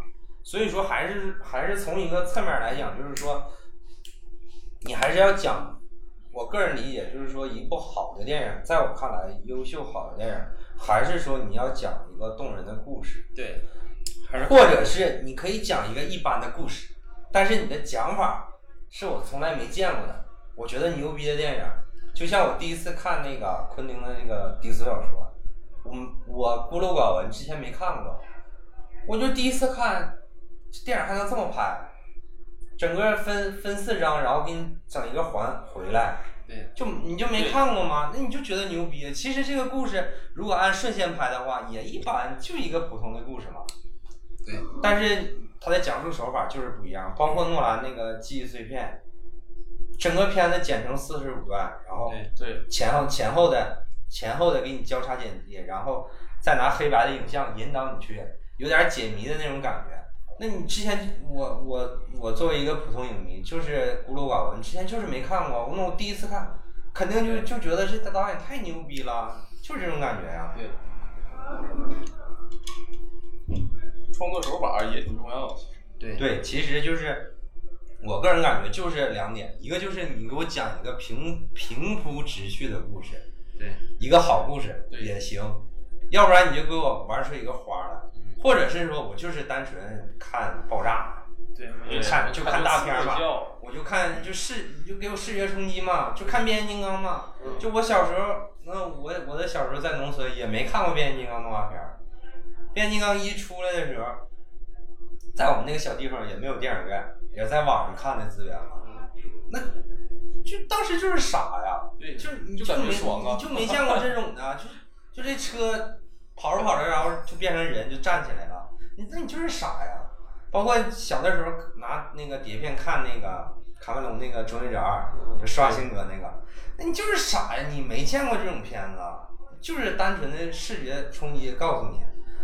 所以说，还是还是从一个侧面来讲，就是说，你还是要讲。我个人理解就是说，一部好的电影，在我看来，优秀好的电影，还是说你要讲一个动人的故事，
对，还是
或者是你可以讲一个一般的故事，但是你的讲法是我从来没见过的。我觉得牛逼的电影，就像我第一次看那个昆汀的那个低俗小说，我我孤陋寡闻，之前没看过，我就第一次看，电影还能这么拍，整个分分四章，然后给你整一个环回来，
对，
就你就没看过吗？那你就觉得牛逼。其实这个故事如果按顺线拍的话，也一般，就一个普通的故事嘛。
对，
但是他的讲述手法就是不一样，包括诺兰那个记忆碎片，整个片子剪成四十五段，然后
对
对，
前后前后的前后的给你交叉剪辑，然后再拿黑白的影像引导你去，有点解谜的那种感觉。那你之前我我我作为一个普通影迷，就是孤陋寡闻，之前就是没看过，那我第一次看，肯定就就觉得这导演太牛逼了，就是这种感觉呀、
对，创作手法也挺重要的。
对。
对，其实就是我个人感觉就是两点，一个就是你给我讲一个平平铺直叙的故事，
对
一个好故事也行，要不然你就给我玩出一个花儿来，
嗯
或者是说我就是单纯看爆炸，
对
就看就看大片儿嘛
就
我就看就视就给我视觉冲击嘛，就看变形金刚嘛。
嗯
就我小时候，那我我的小时候在农村也没看过变形金刚动画片儿，变形金刚一出来的时候，在我们那个小地方也没有电影院，也在网上看的资源嘛。那就当时就是傻呀，
对
就你
就感觉
没
爽啊
你就没见过这种的，就就这车跑着跑着，然后就变成人，就站起来了。你那你就是傻呀。包括小的时候拿那个碟片看那个卡梅隆那个《终结者二》，就施瓦辛格那个，那你就是傻呀，你没见过这种片子，就是单纯的视觉冲击告诉你。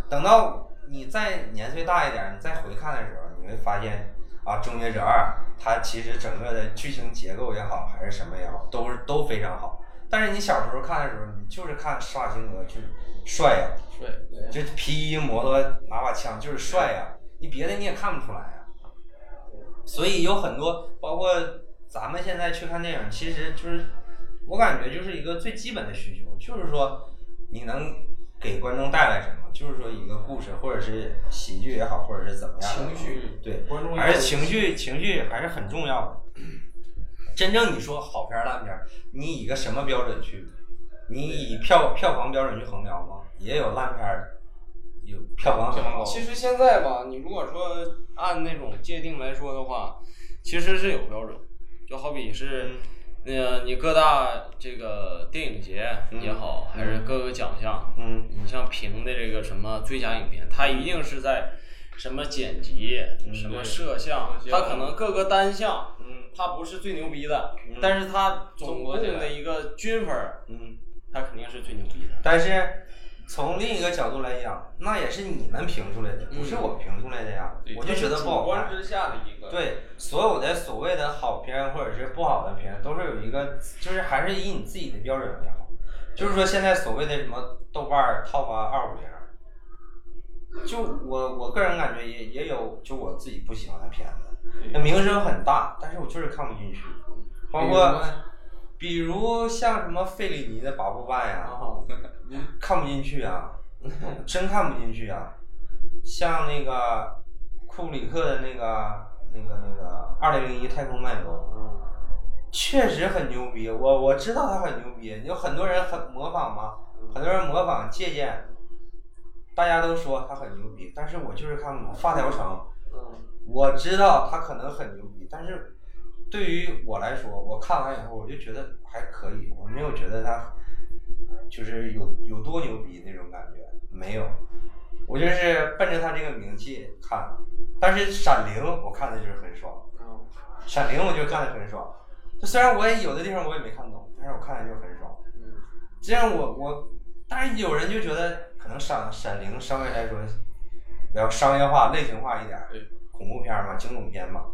等到你再年岁大一点，你再回看的时候，你会发现啊，《终结者二》它其实整个的剧情结构也好，还是什么也好，都是都非常好。但是你小时候看的时候，你就是看施瓦辛格就是帅呀，
帅，
这皮衣摩托拿把枪就是帅呀，你别的你也看不出来呀。所以有很多，包括咱们现在去看电影，其实就是我感觉就是一个最基本的需求，就是说你能给观众带来什么，就是说一个故事，或者是喜剧也好，或者是怎么样
情绪，
对，
观众
还是情绪，情绪还是很重要的。<clears throat> 真正你说好片儿烂片儿，你以一个什么标准去？你以票票房标准去衡量吗？也有烂片儿，有票房很高。
其实现在吧，你如果说按那种界定来说的话，其实是有标准，就好比是，呃，你各大这个电影节也好，还是各个奖项，
嗯
你像评的这个什么最佳影片，它一定是在什么剪辑、什么摄像，它可能各个单项，
嗯
它不是最牛逼的，但是它总共的一个均分儿，
嗯。
它肯定是最牛逼的。
但是从另一个角度来讲，那也是你们评出来的，不是我评出来的呀。
对
我就觉得不好看。
观之下的一个，
对，所有的所谓的好片或者是不好的片，都是有一个，就是还是以你自己的标准为好。就是说，现在所谓的什么豆瓣儿 top 二五零，就我我个人感觉也也有，就我自己不喜欢的片子，那名声很大，但是我就是看不进去。包括比如像什么费里尼的《八部半》呀，<laughs> 看不进去啊，<laughs> 真看不进去啊。像那个库里克的那个、那个、那个《二零零一太空漫游》，确实很牛逼。我我知道他很牛逼，有很多人很模仿嘛，很多人模仿借鉴，大家都说他很牛逼，但是我就是看不懂《发条城》。我知道他可能很牛逼，但是对于我来说，我看完以后我就觉得还可以，我没有觉得他就是有有多牛逼那种感觉，没有。我就是奔着他这个名气看，但是《闪灵》我看的就是很爽，《闪灵》我就看的很爽。就虽然我也有的地方我也没看懂，但是我看的就很爽。嗯这样我我，但是有人就觉得可能闪《闪灵》稍微来说比较商业化、类型化一点儿，
对
恐怖片嘛、惊悚片嘛，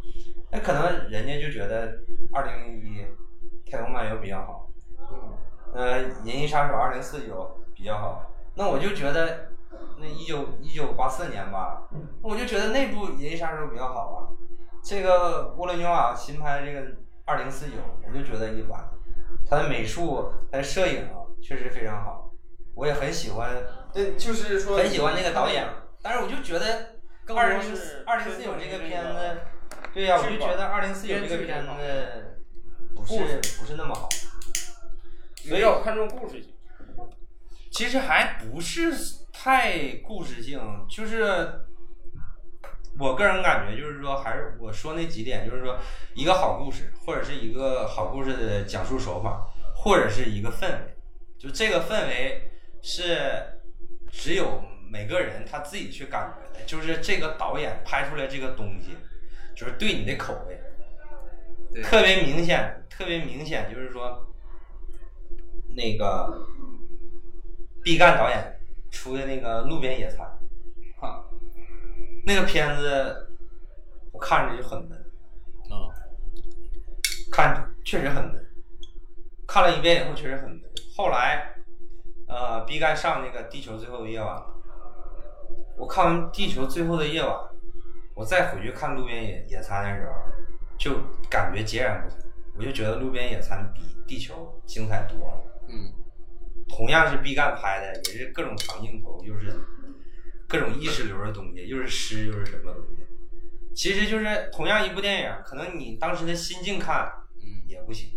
那可能人家就觉得《二零零一太空漫游》比较好，呃，《银翼杀手二零四九》比较好，那我就觉得那一九一九八四年吧，我就觉得那部《银翼杀手》比较好啊。这个沃伦纽瓦新拍这个二零四九，我就觉得一般。他的美术、他的摄影啊确实非常好，我也很喜欢，
对，就是说
很喜欢那个导演。但是我就觉得
更
二零
多是
二零四九这个片子对呀、我就觉得二零四九这个片
这
子不是不是那么好。
所以要看重故事性。
其实还不是太故事性，就是我个人感觉，就是说，还是我说那几点，就是说，一个好故事，或者是一个好故事的讲述手法，或者是一个氛围，就这个氛围是只有每个人他自己去感觉的，就是这个导演拍出来这个东西，就是对你的口味。特别明显，特别明显，就是说，那个毕赣导演出的那个《路边野餐》，
哈，
那个片子我看着就很闷，
啊，
看确实很闷，看了一遍以后确实很闷。后来，呃，毕赣上那个《地球最后的夜晚》，我看完《地球最后的夜晚》，我再回去看《路边野野餐》的时候，就感觉截然不同。我就觉得《路边野餐》比《地球》精彩多了。
嗯，
同样是毕赣拍的，也是各种长镜头，又是各种意识流的东西，又是诗，又是什么东西。其实就是同样一部电影，可能你当时的心境看，
嗯
也不行。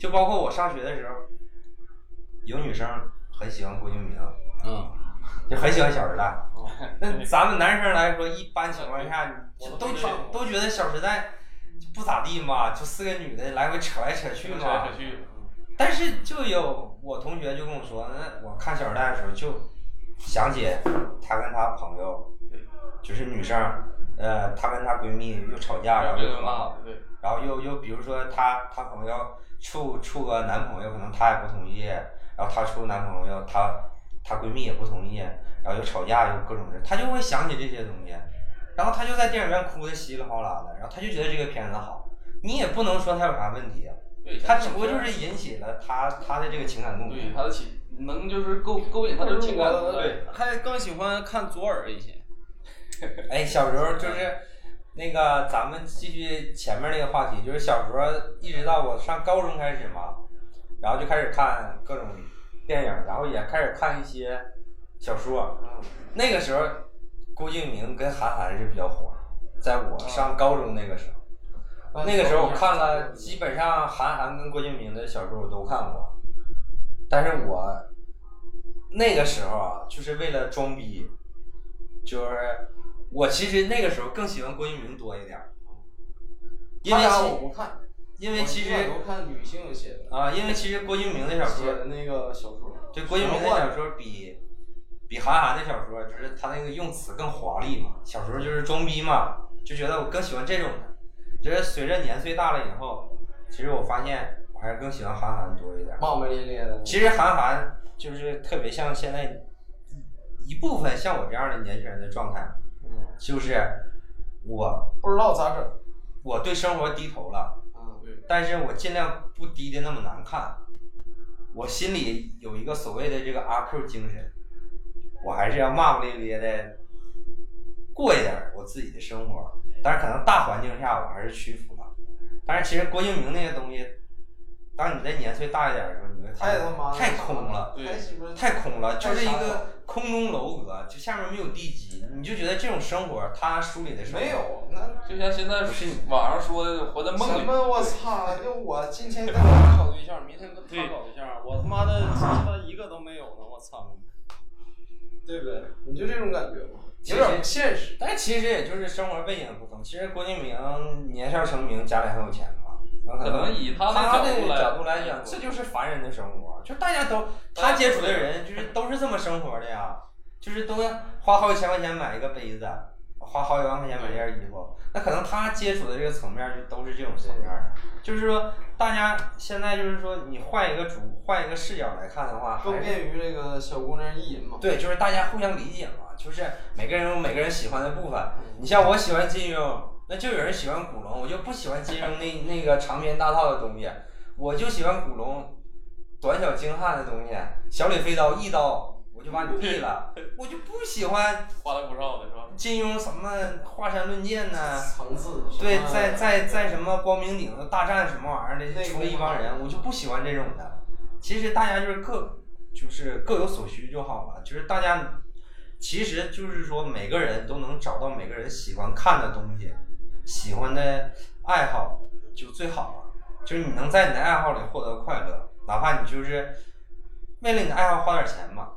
就包括我上学的时候，有女生很喜欢郭敬明，
嗯，
就很喜欢《小时代》。那咱们男生来说，一般情况下，都觉都觉得《小时代》不咋地嘛，就四个女的来回扯来扯去
扯
嘛
来。扯去，
但是就有我同学就跟我说，那我看《小时代》的时候就想起她跟她朋友，就是女生，呃，她跟她闺蜜又吵架，然后又和好
嘛，，对，
然后又又比如说她她朋友处处个男朋友，可能她也不同意，然后她处男朋友，她她闺蜜也不同意，然后又吵架又各种事，她就会想起这些东西，然后她就在电影院哭的稀里哗啦的，然后她就觉得这个片子好，你也不能说她有啥问题啊，
对，
她只不过就是引起了他他的这个情感共
对
鸣。
他的情能就是勾勾引他的情感，对，
还更喜欢看左耳一些。<laughs>
哎，小时候就是那个，咱们继续前面那个话题，就是小时候一直到我上高中开始嘛，然后就开始看各种电影，然后也开始看一些小说。那个时候，郭敬明跟韩寒是比较火，在我上高中那个时候，那个时候我看了基本上韩寒跟郭敬明的小说我都看过，但是我那个时候啊，就是为了装逼，就是我其实那个时候更喜欢郭敬明多一点儿，因为
我
其
不看，
因为其实
我看女性写的
啊，因为其实郭敬明的小说，
写的那个小说，
对郭敬明的小说比比韩寒的小说，就是他那个用词更华丽嘛，小时候就是装逼嘛，就觉得我更喜欢这种的。就是随着年岁大了以后，其实我发现我还是更喜欢韩寒多一点儿。
骂骂咧咧的。
其实韩寒就是特别像现在一部分像我这样的年轻人的状态，
嗯，
就是我
不知道咋整。
我对生活低头了，
嗯，
但是我尽量不低的那么难看。我心里有一个所谓的这个阿 Q 精神，我还是要骂骂咧咧的过一点儿我自己的生活。但是可能大环境下我还是屈服了。但是其实郭敬明那些东西，当你在年岁大一点的时候，你会发现
太他妈
太空了。
对
太
空了，就是一个空中楼阁，就下面没有地基，你就觉得这种生活，他书里的生活
没有，那
就像现在
是
网上说的活在梦里，
什么我操！就我今天跟
他搞对象，明天跟他搞对象，我他妈的鸡巴一个都没有呢，我操！
对不对？你就这种感觉吗？
其实
有点不现实。
但其实也就是生活背景不同。其实郭敬明年少成名，家里很有钱嘛，那
可能以他
他的
的角度来
角度来讲，这就是凡人的生活，就大家都他接触的人就是都是这么生活的呀，就是都要花好几千块钱买一个杯子，花好几万块钱买件衣服，那可能他接触的这个层面就都是这种层面的。就是说，大家现在就是说，你换一个主，换一个视角来看的话，
更便于这个小姑娘意淫嘛。
对，就是大家互相理解嘛，就是每个人有每个人喜欢的部分。你像我喜欢金庸，那就有人喜欢古龙，我就不喜欢金庸那那个长篇大套的东西，我就喜欢古龙短小精悍的东西，小李飞刀一刀我就把你毙了，<laughs> 我就不喜欢
花里胡哨的是吧？
金庸什么华山论剑呢、
层次。
对，在在在什么光明顶大战什么玩意儿的，
内
出了一帮人，我就不喜欢这种的。其实大家就是各就是各有所需就好了，就是大家其实就是说每个人都能找到每个人喜欢看的东西，喜欢的爱好就最好了。就是你能在你的爱好里获得快乐，哪怕你就是为了你的爱好花点钱嘛，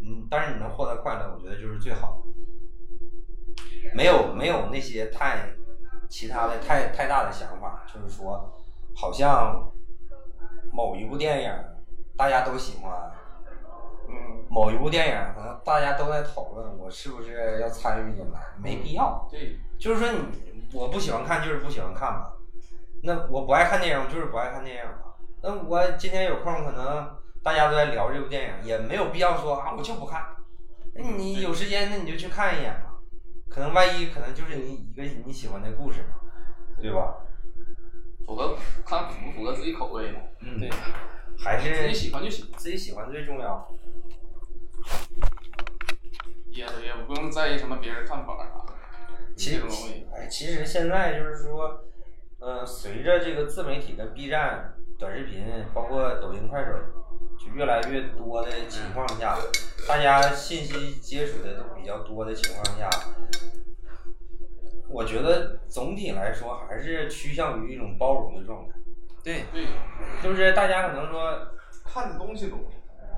嗯，但是你能获得快乐，我觉得就是最好。没有没有那些太其他的太太大的想法，就是说，好像某一部电影大家都喜欢，某一部电影可能大家都在讨论，我是不是要参与进来？没必要。
对，
就是说你我不喜欢看，就是不喜欢看嘛。那我不爱看电影，我就是不爱看电影嘛。那我今天有空，可能大家都在聊这部电影，也没有必要说啊，我就不看。那你有时间，那你就去看一眼嘛。可能万一可能就是你一个你喜欢的故事嘛，对吧？
符合看符不符合自己口味嘛？
嗯，
对，
还是
自己喜欢就行。
自己喜欢最重要。
也也不用在意什么别人看法啥的，
其实其实现在就是说，呃，随着这个自媒体的 B 站、短视频，包括抖音、快手，就越来越多的情况下，大家信息接触的都比较多的情况下，我觉得总体来说还是趋向于一种包容的状态，
对，
对，
就是大家可能说
看的东西多，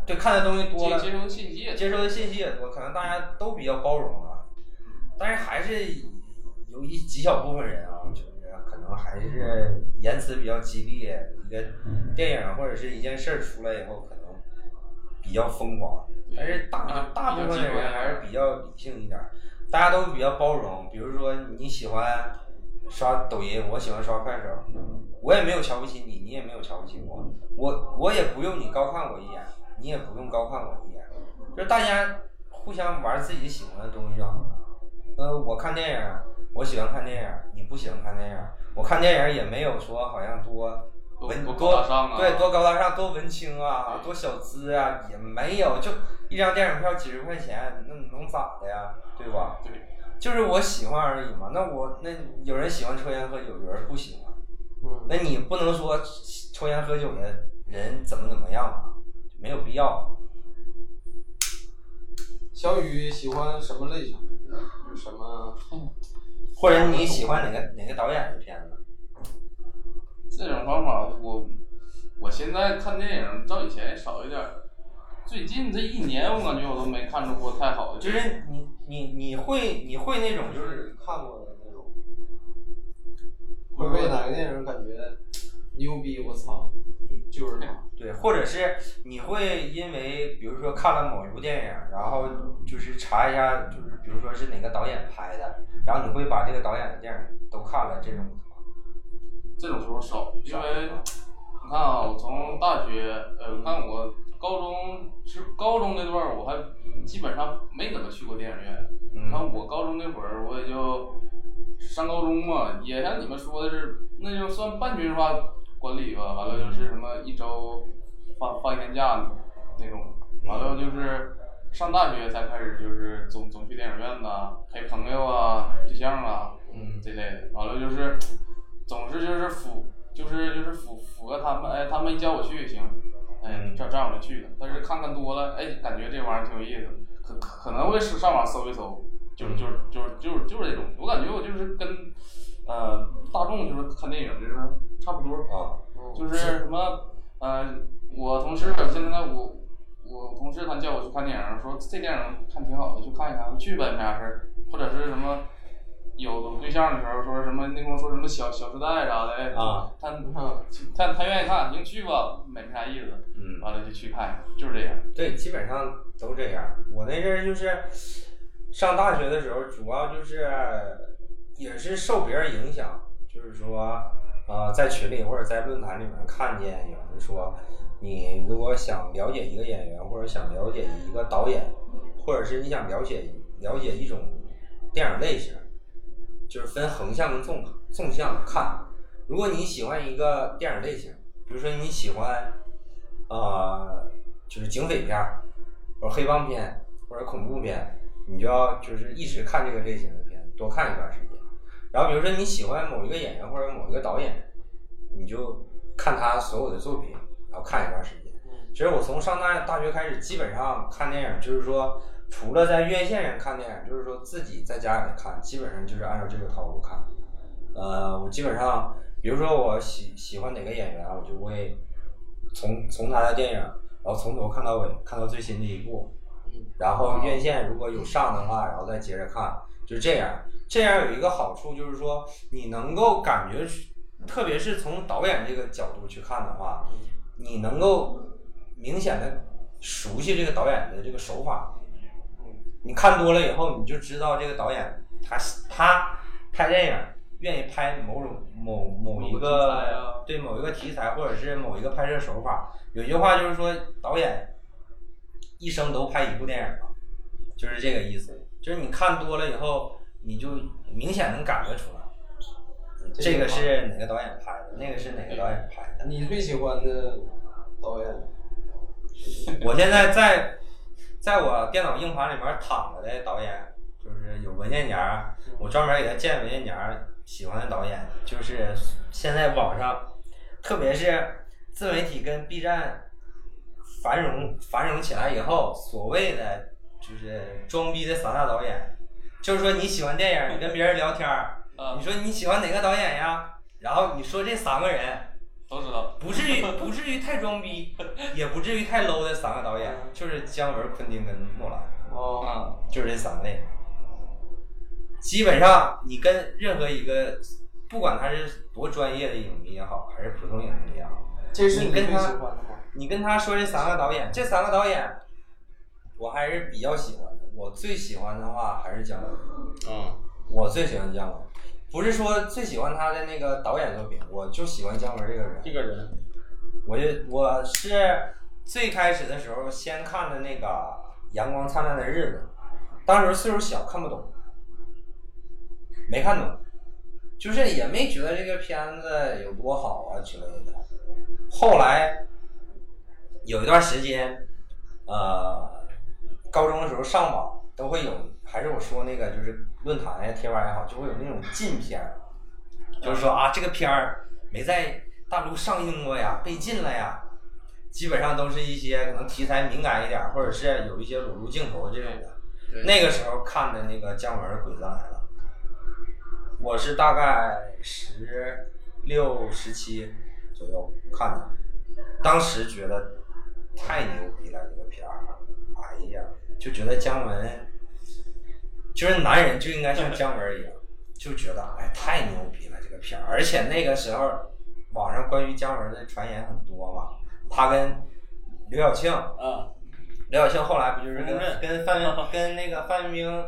对看的东西多了，
接接收的信息也
接收的信息也多，可能大家都比较包容了，但是还是有一极小部分人啊，就是可能还是言辞比较激烈，一个电影或者是一件事儿出来以后，可能比较疯狂，但是大大部分的人还是比较理性一点儿，大家都比较包容。比如说你喜欢刷抖音，我喜欢刷快手，我也没有瞧不起你，你也没有瞧不起我，我我也不用你高看我一眼，你也不用高看我一眼，就是大家互相玩自己喜欢的东西就好了。呃，我看电影，我喜欢看电影，你不喜欢看电影，我看电影也没有说好像多文
多
多
高大上啊
对，多高大上，多文青啊，多小资啊，也没有，就一张电影票几十块钱，那能咋的呀？对吧？
对，
就是我喜欢而已嘛。那我那有人喜欢抽烟喝酒，有人不喜欢，
嗯，
那你不能说抽烟喝酒的人怎么怎么样啊，没有必要。
小雨喜欢什么类型的？什么？
或者你喜欢哪个哪个导演的片子？
这种方法，我我现在看电影照以前少一点儿。最近这一年，我感觉我都没看出过太好的
就。是你你你会你会那种就是
看过的那种，会被哪个电影感觉牛逼？我操，就就是他。
对，或者是你会因为比如说看了某一部电影，然后就是查一下，就是比如说是哪个导演拍的，然后你会把这个导演的电影都看了，这种吗？
这种时候少，因为你看啊，我从大学，呃，你看我高中，其实高中那段儿我还基本上没怎么去过电影院。你看
嗯
我高中那会儿，我也就上高中嘛，也像你们说的是，那就算半军事化管理吧。完了就是什么一周放放一天假那种，完了就是上大学才开始就是总总去电影院呐，陪朋友啊、对象啊，
嗯
这类的。完了就是总是就是符就是就是符符合他们，哎，他们一叫我去也行，哎
嗯，
这这样我就去了。但是看看多了，哎，感觉这玩意儿挺有意思，可可可能会是上网搜一搜，就是就是就是就是就是这种。我感觉我就是跟呃大众就是看电影就是差不多，
啊，
就是什么呃，我同事现在我我同事他叫我去看电影，说这电影看挺好的，去看一看，我去呗，没啥事儿。或者是什么有对象的时候说什么那跟我说什么小小时代啥的，哎
啊，
他
嗯
他他愿意看，您去吧，没没啥意思。
嗯，
完了就去看，就是这样。
对，基本上都这样。我那阵儿就是上大学的时候，主要就是也是受别人影响，就是说，呃，在群里或者在论坛里面看见有人说，你如果想了解一个演员，或者想了解一个导演，或者是你想了解了解一种电影类型，就是分横向跟纵纵向看。如果你喜欢一个电影类型，比如说你喜欢，呃，就是警匪片，或者黑帮片，或者恐怖片，你就要就是一直看这个类型的片，多看一段时间。然后比如说你喜欢某一个演员或者某一个导演，你就看他所有的作品，然后看一段时间。其实我从上大大学开始，基本上看电影，就是说除了在院线上看电影，就是说自己在家里看，基本上就是按照这个套路看。呃，我基本上，比如说我喜喜欢哪个演员，我就会从从他的电影，然后从头看到尾，看到最新的一部，然后院线如果有上的话，然后再接着看，就是这样。这样有一个好处就是说，你能够感觉，特别是从导演这个角度去看的话，你能够明显的熟悉这个导演的这个手法。你看多了以后，你就知道这个导演他他拍电影愿意拍某种某某一
个
对某一个题材或者是某一个拍摄手法。有句话就是说，导演一生都拍一部电影嘛，就是这个意思。就是你看多了以后，你就明显能感觉出来，这个是哪个导演拍的，那个是哪个导演拍的。
你最喜欢的导演？
我现在在在我电脑硬盘里面躺着的导演，就是有文件夹，我专门给他建文件夹。喜欢的导演就是现在网上，特别是自媒体跟 B 站繁荣繁荣起来以后，所谓的就是装逼的三大导演，就是说你喜欢电影，你跟别人聊天儿，
啊
你说你喜欢哪个导演呀？然后你说这三个人，
都知道。
不至于不至于太装逼，也不至于太 low 的三个导演，就是姜文、昆汀跟诺兰，
哦，
啊，
就是这三位。基本上你跟任何一个，不管他是多专业的影迷也好，还是普通影迷也好，
这是最喜
你跟他
欢的吗？
你跟他说这三个导演，这三个导演，我还是比较喜欢的。我最喜欢的话还是姜文，
嗯，
我最喜欢姜文，不是说最喜欢他的那个导演作品，我就喜欢姜文这个人。
这个人，
我就我是最开始的时候先看的那个《阳光灿烂的日子》，当时岁数小看不懂，没看懂，就是也没觉得这个片子有多好啊之类的。后来有一段时间，呃，高中的时候上网都会有，还是我说那个就是论坛呀、贴吧也好，就会有那种禁片儿，就是说啊这个片儿没在大陆上映过呀，被禁了呀。基本上都是一些可能题材敏感一点儿，或者是有一些裸露镜头这种的。那个时候看的那个姜文《鬼子来了》，我是大概十六、十七左右看的，当时觉得太牛逼了，这个片儿，哎呀，就觉得姜文就是男人就应该像姜文一样，就觉得哎太牛逼了这个片儿，而且那个时候网上关于姜文的传言很多嘛，他跟刘晓庆，
啊，
刘晓庆后来不就是跟跟范冰 <laughs> 跟那个范冰冰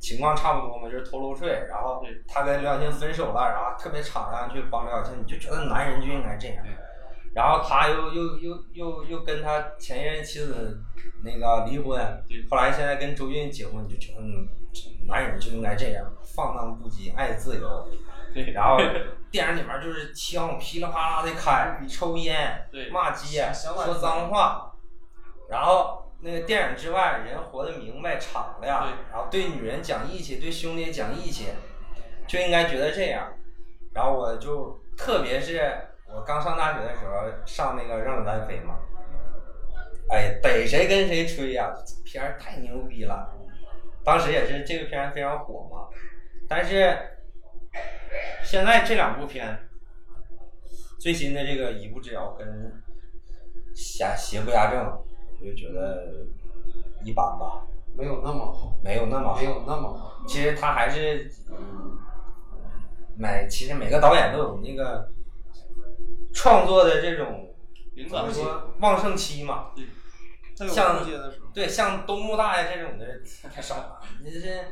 情况差不多嘛，就是偷漏税，然后他跟刘晓庆分手了，然后特别敞亮去帮刘晓庆，你就觉得男人就应该这样。然后他又又又又又跟他前一任妻子那个离婚，后来现在跟周韵结婚，就觉得嗯男人就应该这样，放荡不羁，爱自由。
对，
然后 <laughs> 电影里面就是枪噼里啪啦的开，抽烟，骂街，说脏话，然后那个电影之外，人活得明白敞亮，然后对女人讲义气，对兄弟讲义气，就应该觉得这样。然后我就特别是我刚上大学的时候，上那个《让子弹飞》嘛，哎，逮谁跟谁吹呀、片儿太牛逼了。当时也是这个片非常火嘛，但是现在这两部片，最新的这个《一步之遥》跟《邪邪不压正》，我就觉得一般吧，
没有那么好，
没有那么好。
没有那么好。
其实他还是，嗯，每其实每个导演都有那个创作的这种
灵感
怎么说旺盛期嘛。
对
像对，像东木大爷这种的太少了。你这是，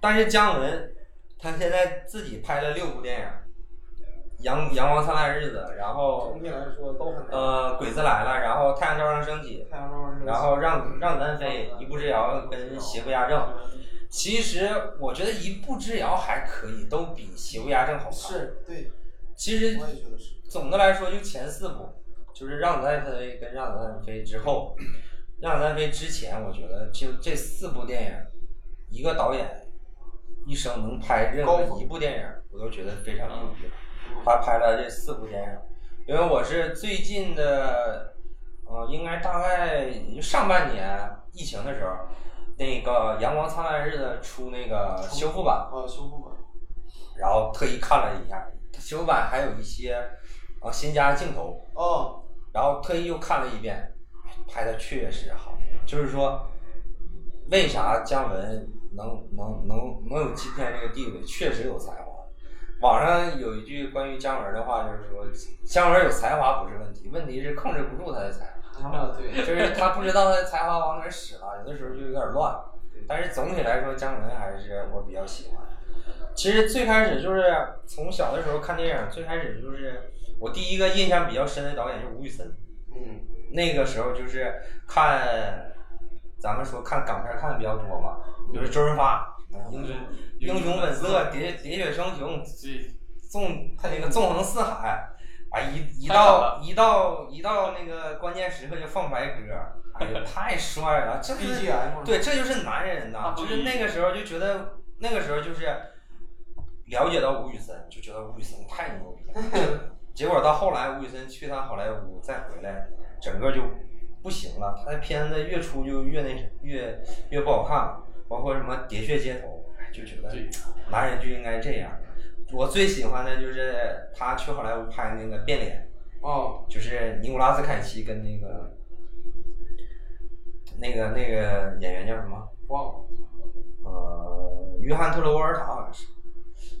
但是姜文他现在自己拍了六部电影，《阳阳光灿烂的日子》，然后
总体来说都很
呃《鬼子来了》，然后《太阳照常升起》，
太阳照是，
然后让让子弹飞，一步之遥跟邪不压正。其实我觉得一步之遥还可以，都比邪不压正好看。
是对，
其实
我也觉得是。
总的来说，就前四部，就是让子弹飞跟让子弹飞之后，让子弹飞之前，我觉得就这四部电影，一个导演一生能拍任何一部电影，我都觉得非常牛逼了。他拍了这四部电影，因为我是最近的，呃，应该大概上半年疫情的时候，那个《阳光灿烂的日子》出那个修复版，
啊，修复版。
然后特意看了一下，修复版还有一些啊新加的镜头，
哦，
然后特意又看了一遍，拍的确实好。就是说，为啥姜文能能能能有今天这个地位，确实有才华。网上有一句关于姜文的话，就是说姜文有才华不是问题，问题是控制不住他的才华。
啊，对，
就是他不知道他的才华往哪儿使了，有的时候就有点乱。但是总体来说，姜文还是我比较喜欢。其实最开始就是从小的时候看电影，最开始就是我第一个印象比较深的导演就是吴宇森。
嗯，
那个时候就是看，咱们说看港片看的比较多嘛，就是周润发，英雄英雄本色、喋喋血双雄、纵他那个纵横四海，啊一一到一到一到那个关键时刻就放白鸽，哎呀太帅了，这是对，这就是男人呐
啊，
就是那个时候就觉得那个时候就是了解到吴宇森，就觉得吴宇森太牛逼了。<laughs> 结果到后来，吴宇森去趟好莱坞再回来，整个就不行了。他的片子越出就越那越越不好看了，包括什么《喋血街头》，哎就觉得男人就应该这样。我最喜欢的就是他去好莱坞拍那个《变脸
哦，》，
就是尼古拉斯凯奇跟那个那个那个演员叫什么？
忘了，
呃，约翰特罗沃尔塔好像是，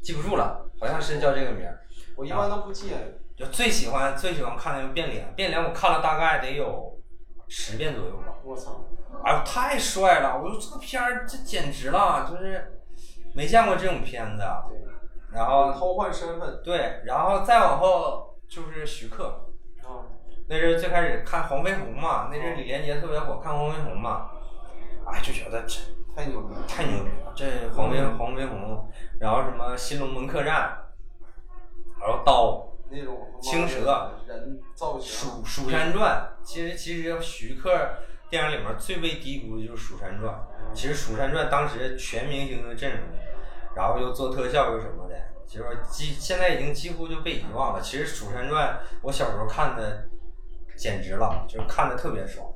记不住了，好像是叫这个名儿。
我一般都不记。
就最喜欢最喜欢看那个变脸，变脸我看了大概得有十遍左右吧。
我操，
哎呦，太帅了！我说这个片儿这简直了，就是没见过这种片子。啊
对，
然后
偷换身份。
对，然后再往后就是徐克，
哦，
那是最开始看黄飞鸿嘛，那是李连杰特别火，看黄飞鸿嘛，哎就觉得这
太牛逼了。
太牛逼了，这黄飞黄飞鸿，然后什么新龙门客栈，然后刀。
那种
青蛇
人造型，《
蜀蜀山传》其实其实徐克电影里面最被低估的就是《蜀山传》。其实《蜀山传》当时全明星的阵容，然后又做特效又什么的，结果几现在已经几乎就被遗忘了。其实《蜀山传》我小时候看的简直了，就是看的特别爽。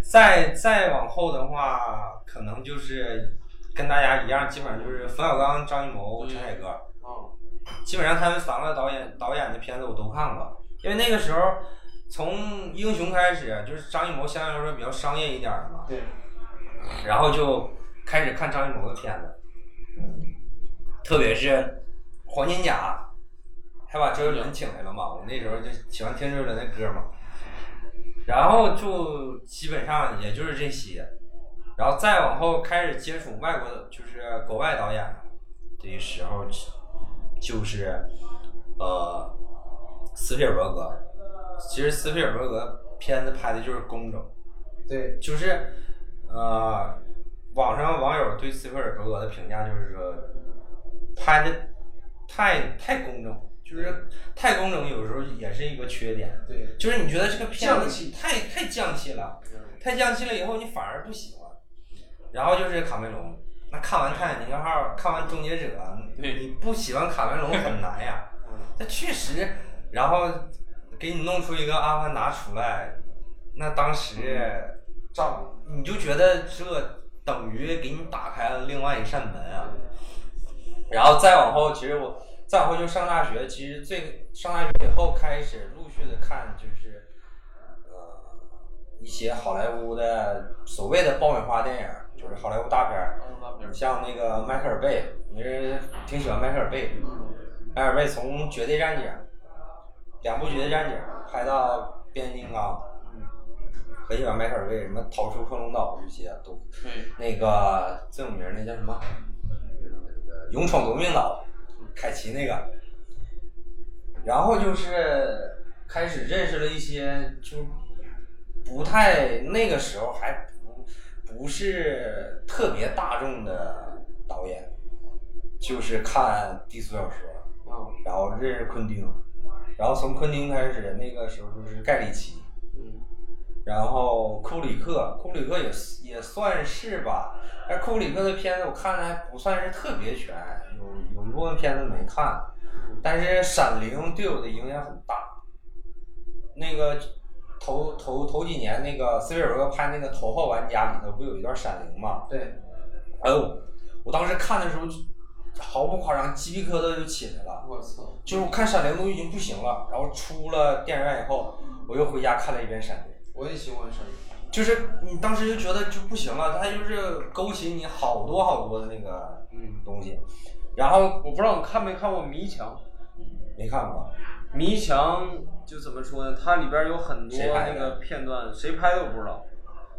再再往后的话，可能就是跟大家一样，基本上就是冯小刚、张艺谋、陈凯歌。
啊，
基本上他们三个导演导演的片子我都看过，因为那个时候从英雄开始，就是张艺谋相对来说比较商业一点的嘛，
对，
然后就开始看张艺谋的片子，特别是《黄金甲》，还把周杰伦请来了嘛，我那时候就喜欢听周杰伦的歌嘛，然后就基本上也就是这些，然后再往后开始接触外国的，就是国外导演的时候，就是呃斯皮尔伯格。其实斯皮尔伯格片子拍的就是工整，
对，
就是呃，网上网友对斯皮尔伯格的评价就是说，拍的太太工整，就是太工整，有时候也是一个缺点。
对，
就是你觉得这个片子太太匠气了，太匠气了以后你反而不喜欢。然后就是卡梅隆，那看完《泰坦尼克号》，看完《终结者》，
对
你不喜欢卡梅隆很难呀。<laughs> 那确实，然后给你弄出一个《阿凡达》出来，那当时
照
你就觉得这等于给你打开了另外一扇门啊。然后再往后，其实我再往后就上大学，其实最上大学以后开始陆续的看，就是呃一些好莱坞的所谓的爆米花电影，就是好莱坞大片儿。你像那个迈克尔贝，你是挺喜欢迈克尔贝。迈克尔贝从《绝对战警》两部《绝对战警》拍到《变形金刚》，很喜欢迈克尔贝，什么逃出克隆岛这些都。那个最有名儿那叫什么？那个勇闯夺命岛，凯奇那个。然后就是开始认识了一些，就不太那个时候还不不是特别大众的导演，就是看低俗小说，
啊，
然后认识昆汀，然后从昆汀开始，那个时候就是盖里奇，
嗯，
然后库里克，库里克也也算是吧，但库里克的片子我看的还不算是特别全，有有一部分片子没看，但是《闪灵》对我的影响很大。那个头头头几年那个斯皮尔伯格拍那个《头号玩家》里头不有一段《闪灵》吗？
对，
哎呦，我当时看的时候就毫不夸张，鸡皮疙瘩就起来了。
我操，
就是我看《闪灵》都已经不行了，然后出了电影院以后，我又回家看了一遍《闪灵》。
我也喜欢闪灵，
就是你当时就觉得就不行了，它就是勾起你好多好多的那个
嗯，
东西，然后
我不知道你看没看过《迷墙》？
没看过，《
迷墙》就怎么说呢？它里边有很多那个片段，谁拍的我不知道。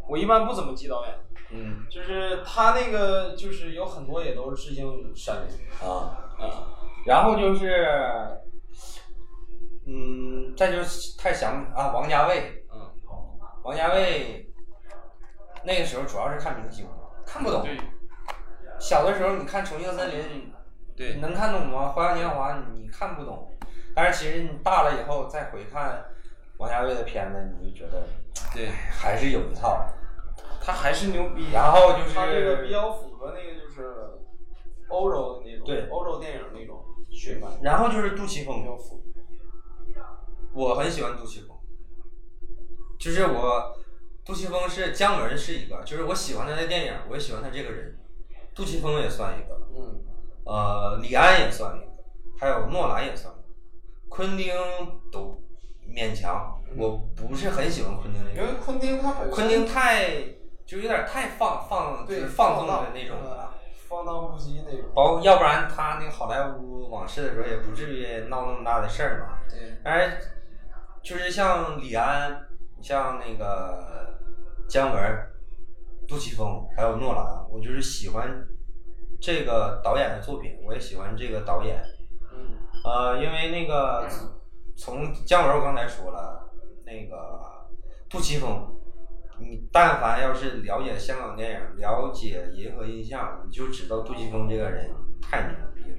我一般不怎么记导演，
嗯
就是他那个就是有很多也都是致敬《闪灵》。
啊，然后就是，嗯，再就是太想啊，王家卫，
嗯，
王家卫，那个时候主要是看明星，看不懂。
对，
小的时候你看《重庆森林》，
对
你能看懂吗？《花样年华》你看不懂，但是其实你大了以后再回看王家卫的片子，你就觉得
对，
还是有一套。
他还是牛逼。
然后就是
他这个比较符合那个就是欧洲的那种，
对
欧洲电影那种血脉。
然后就是杜琪峰，我很喜欢杜琪峰，就是我，杜琪峰是姜文是一个，就是我喜欢他的电影，我也喜欢他这个人，杜琪峰也算一个，
嗯，
呃，李安也算一个，还有诺兰也算一个，昆汀都勉强，我不是很喜欢昆汀这个，
因为昆汀他本身
昆汀太就有点太放放就是放纵的那种。
放荡不羁那种。
包括要不然他那个好莱坞往事的时候也不至于闹那么大的事儿嘛。
对，
当然，就是像李安，像那个姜文、杜琪峰，还有诺兰，我就是喜欢这个导演的作品，我也喜欢这个导演。
嗯，
呃，因为那个从姜文，我刚才说了，那个杜琪峰，你但凡要是了解香港电影，了解银河印象，你就知道杜琪峰这个人太牛逼了，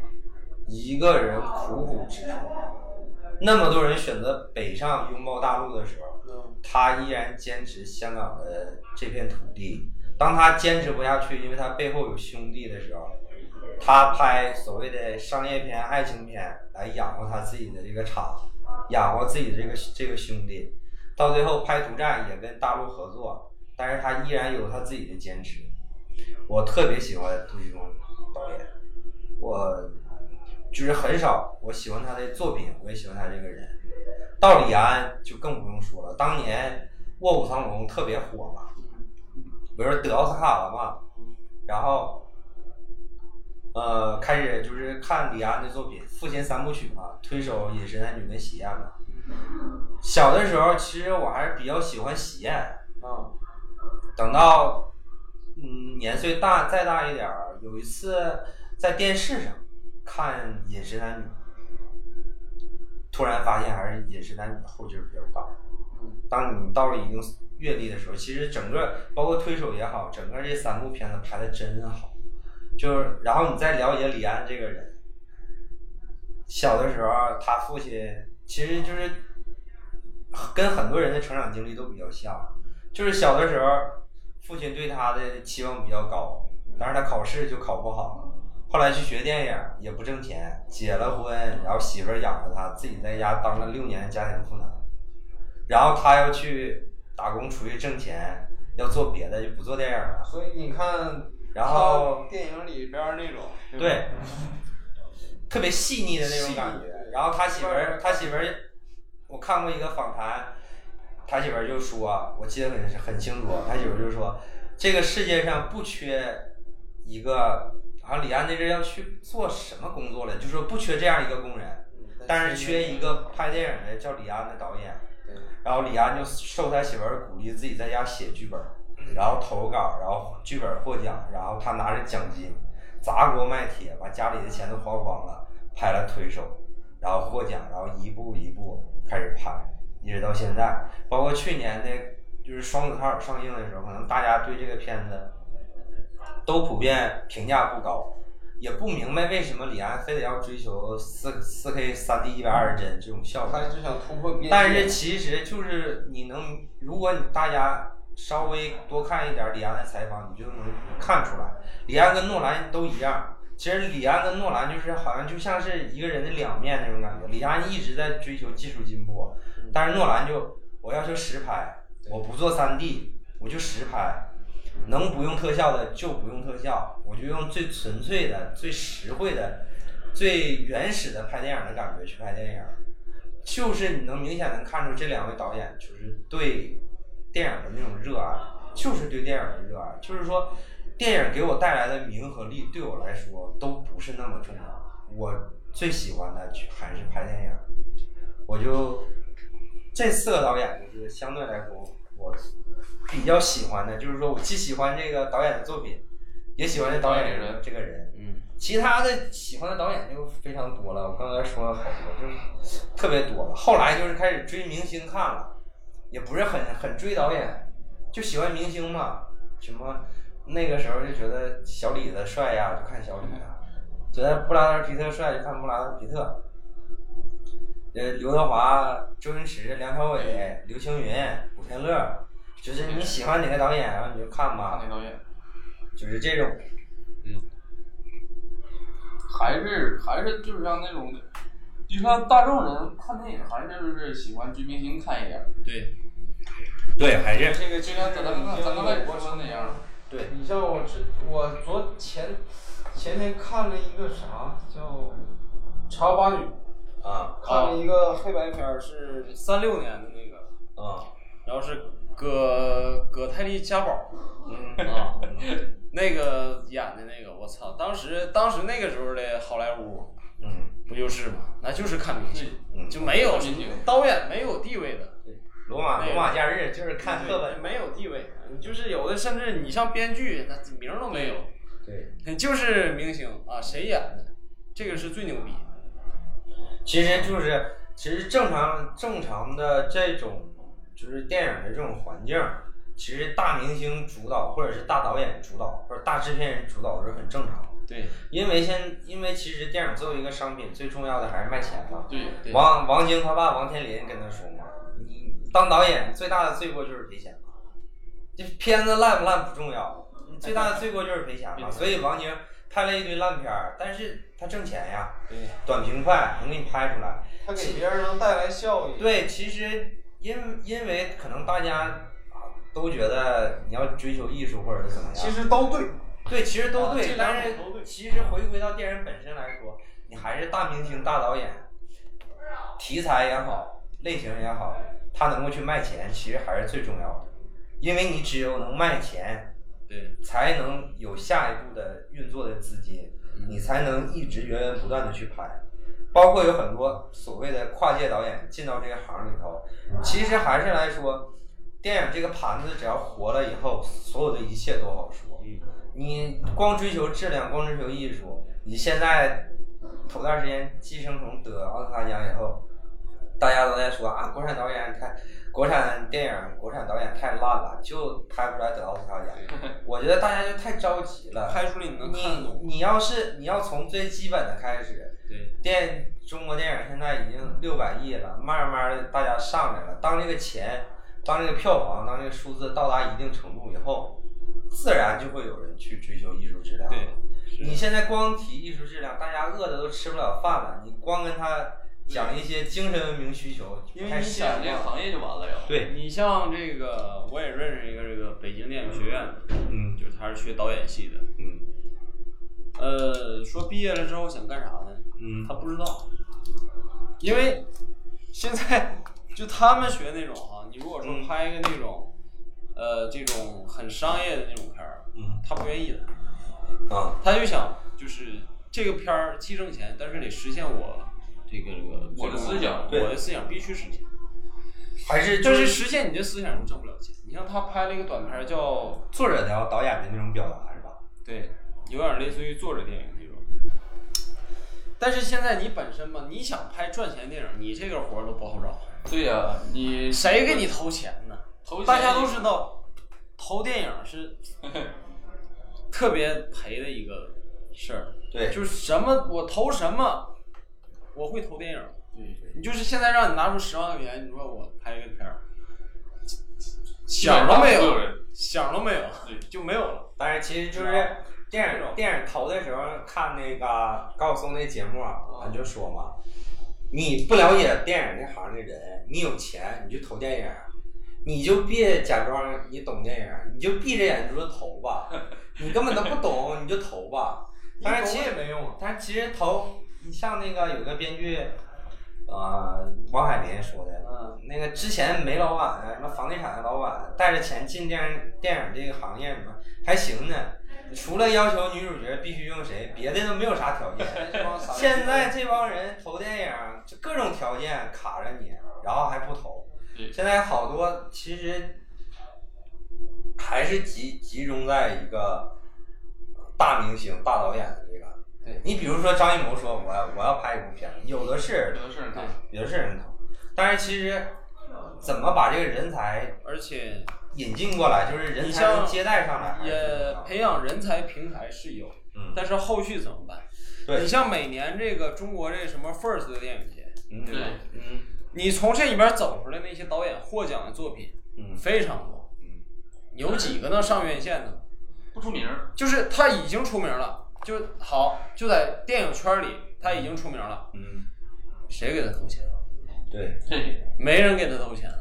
一个人苦苦支撑，那么多人选择北上拥抱大陆的时候，
嗯，
他依然坚持香港的这片土地。当他坚持不下去，因为他背后有兄弟的时候，他拍所谓的商业片、爱情片来养活他自己的这个厂，养活自己这个这个兄弟。到最后拍《独占》也跟大陆合作，但是他依然有他自己的坚持。我特别喜欢杜琪峰导演，我就是很少我喜欢他的作品，我也喜欢他这个人。到李安就更不用说了，当年《卧虎藏龙》特别火嘛，不是得奥斯卡了嘛，然后呃开始就是看李安的作品，《父亲三部曲》嘛，推手《饮食男女》跟《喜宴》嘛。小的时候其实我还是比较喜欢《喜宴》，
啊，
等到嗯年岁大再大一点儿，有一次在电视上看《饮食男女》，突然发现还是《饮食男女》后劲儿比较大。当你到了一定阅历的时候，其实整个包括推手也好，整个这三部片子拍的真好。就是然后你再了解李安这个人，小的时候他父亲其实就是跟很多人的成长经历都比较像，就是小的时候父亲对他的期望比较高，但是他考试就考不好，后来去学电影也不挣钱，结了婚，然后媳妇儿养着他，自己在家当了六年家庭妇男，然后他要去打工出去挣钱，要做别的就不做电影了，
所以你看，
然后
电影里边儿那种，
对，特别细腻的那种感觉。然后他媳妇儿，他媳妇儿，我看过一个访谈，他媳妇儿就说，我记得很很清楚，他媳妇儿就说，这个世界上不缺一个，好像李安那阵儿要去做什么工作了，就说不缺这样一个工人，但是缺一个拍电影的叫李安的导演。然后李安就受他媳妇儿鼓励，自己在家写剧本儿，然后投稿，然后剧本获奖，然后他拿着奖金砸锅卖铁，把家里的钱都花光了，拍了《推手》，然后获奖，然后一步一步开始拍，一直到现在。包括去年的，就是《双子号》上映的时候，可能大家对这个片子都普遍评价不高，也不明白为什么李安非得要追求四四 K 三 D 一百二十帧这种效果。
他就想突破边界。
但是其实就是你能，如果你大家稍微多看一点李安的采访，你就能看出来，李安跟诺兰都一样。其实李安跟诺兰就是好像就像是一个人的两面那种感觉。李安一直在追求技术进步，但是诺兰就我要求实拍，我不做三 D，我就实拍，能不用特效的就不用特效，我就用最纯粹的、最实惠的、最原始的拍电影的感觉去拍电影。就是你能明显能看出这两位导演就是对电影的那种热爱，就是对电影的热爱，就是说电影给我带来的名和利对我来说都不是那么重要，我最喜欢的还是拍电影，我就这四个导演就是相对来说我比较喜欢的，就是说我既喜欢这个导演的作品，也喜欢这导演
导演人
这个人。
嗯，
其他的喜欢的导演就非常多了，我刚才说了好多，就是特别多了。后来就是开始追明星看了，也不是很很追导演，就喜欢明星嘛。什么那个时候就觉得小李子帅呀，就看小李子；觉得布拉德皮特帅，就看布拉德皮特。呃，刘德华、周星驰、梁朝伟、刘青云、古天乐，就是你喜欢哪个导演，然后你就看
看
吧，
那导演，
就是这种。
嗯还是还是就是像那种，就像大众人看电影，还是就是喜欢追明星看一点。
对，
对，还是
这个
就像咱咱刚咱刚才说的那样，
对。
你像我这，我昨前前天看了一个啥叫《茶花女》，
啊
看了一个黑白片儿，是
三六年的那个，
啊
然后是葛葛泰丽家宝 <laughs>
嗯
啊，那个演的那个，我操！当时当时那个时候的好莱坞
嗯，
不就是吗？那就是看明星，
嗯
就没有导演没有地位的，
罗马罗马假日就是看
对
课本，
没有地位，你就是有的甚至你像编剧，那名儿都没有，
对，
就是明星啊，谁演的，这个是最牛逼。
其实就是其实正常正常的这种就是电影的这种环境，其实大明星主导或者是大导演主导或者大制片人主导是很正常的，
对
因为现因为其实电影作为一个商品，最重要的还是卖钱嘛。
对，
对
王王晶他爸王天林跟他说嘛，你当导演最大的罪过就是赔钱嘛，这片子烂不烂不重要，你最大的罪过就是赔钱嘛。所以王晶拍了一堆烂片儿，但是他挣钱呀，
对
短平快能给你拍出来。
他给别人能带来效益。
对，其实因因为可能大家啊都觉得你要追求艺术或者是怎么样，
其实都对。
对，其实都对，
啊这两
但是
都对
其实回归到电影本身来说，你还是大明星、大导演，题材也好，类型也好，他能够去卖钱，其实还是最重要的，因为你只有能卖钱，
对
才能有下一步的运作的资金，你才能一直源源不断的去拍。包括有很多所谓的跨界导演进到这个行里头，其实还是来说，电影这个盘子只要活了以后，所有的一切都好说。你光追求质量，光追求艺术，你现在头段时间《寄生虫》得奥斯卡奖以后，大家都在说啊，国产导演太，国产电影、国产导演太烂了，就拍不出来得奥斯卡奖。<laughs> 我觉得大家就太着急了。
拍出来你能看
你。你要是你要从最基本的开始，
对
电中国电影现在已经六百亿了，慢慢的大家上来了。当这个钱，当这个票房，当这个数字到达一定程度以后，自然就会有人去追求艺术质量。
对，
你现在光提艺术质量，大家饿的都吃不了饭了。你光跟他讲一些精神文明需求，
因为你想
现实
这个行业就完了呀。
对，
你像这个，我也认识一个这个北京电影学院的，
嗯
就是他是学导演系的，
嗯
呃，说毕业了之后想干啥呢？
嗯
他不知道，因为现在就他们学那种哈、你如果说
嗯
拍一个那种，呃，这种很商业的那种片儿，
嗯
他不愿意的，
啊
他就想就是这个片儿既挣钱，但是得实现我这个这个
我的思想
我的思想必须实现。
还是就
但是实现你的思想就挣不了钱。你像他拍了一个短片叫
作者的导演的那种表达是吧？
对，有点类似于作者电影那种。但是现在你本身嘛，你想拍赚钱电影，你这个活儿都不好找，
对呀、你
谁给你投钱呢？
投钱
大家都知道，投电影是 <laughs> 特别赔的一个事儿。
对
就是什么我投什么，我会投电影。
对
你就是现在让你拿出十万块钱，你说我拍一个片儿，想都没有，想都没有，
对
就没有了。
但是其实就是电影电影投的时候看那个高晓松那节目啊，俺就说嘛，你不了解电影这行的人，你有钱你就投电影，你就别假装你懂电影，你就闭着眼珠子投吧，<laughs> 你根本都不懂你就投吧。但是其实
也没用。
但是其实投，你像那个有个编剧，呃，王海林说的，
嗯，
那个之前煤老板啊，什么房地产的老板，带着钱进电影电影这个行业，什么还行呢。除了要求女主角必须用谁，别的都没有啥条件。<laughs> 现在这帮人投电影，就各种条件卡着你，然后还不投。现在好多其实还是集集中在一个大明星、大导演的这个。
对
你比如说张艺谋说我要我要拍一部片子，有的是
有的是人看。
有的是人头，但是其实怎么把这个人才
而且
引进过来，就是人
像
才能接待上来，
也培养人才平台是有，
嗯
但是后续怎么办？
对
你像每年这个中国这什么 FIRST 的电影节，
嗯
对
嗯
你从这里边走出来那些导演获奖的作品
嗯
非常多，
嗯
有几个能上院线的？
不出名儿，
就是他已经出名了，就好就在电影圈里他已经出名了，
嗯，
谁给他投钱？
对。
对，
没人给他投钱啊。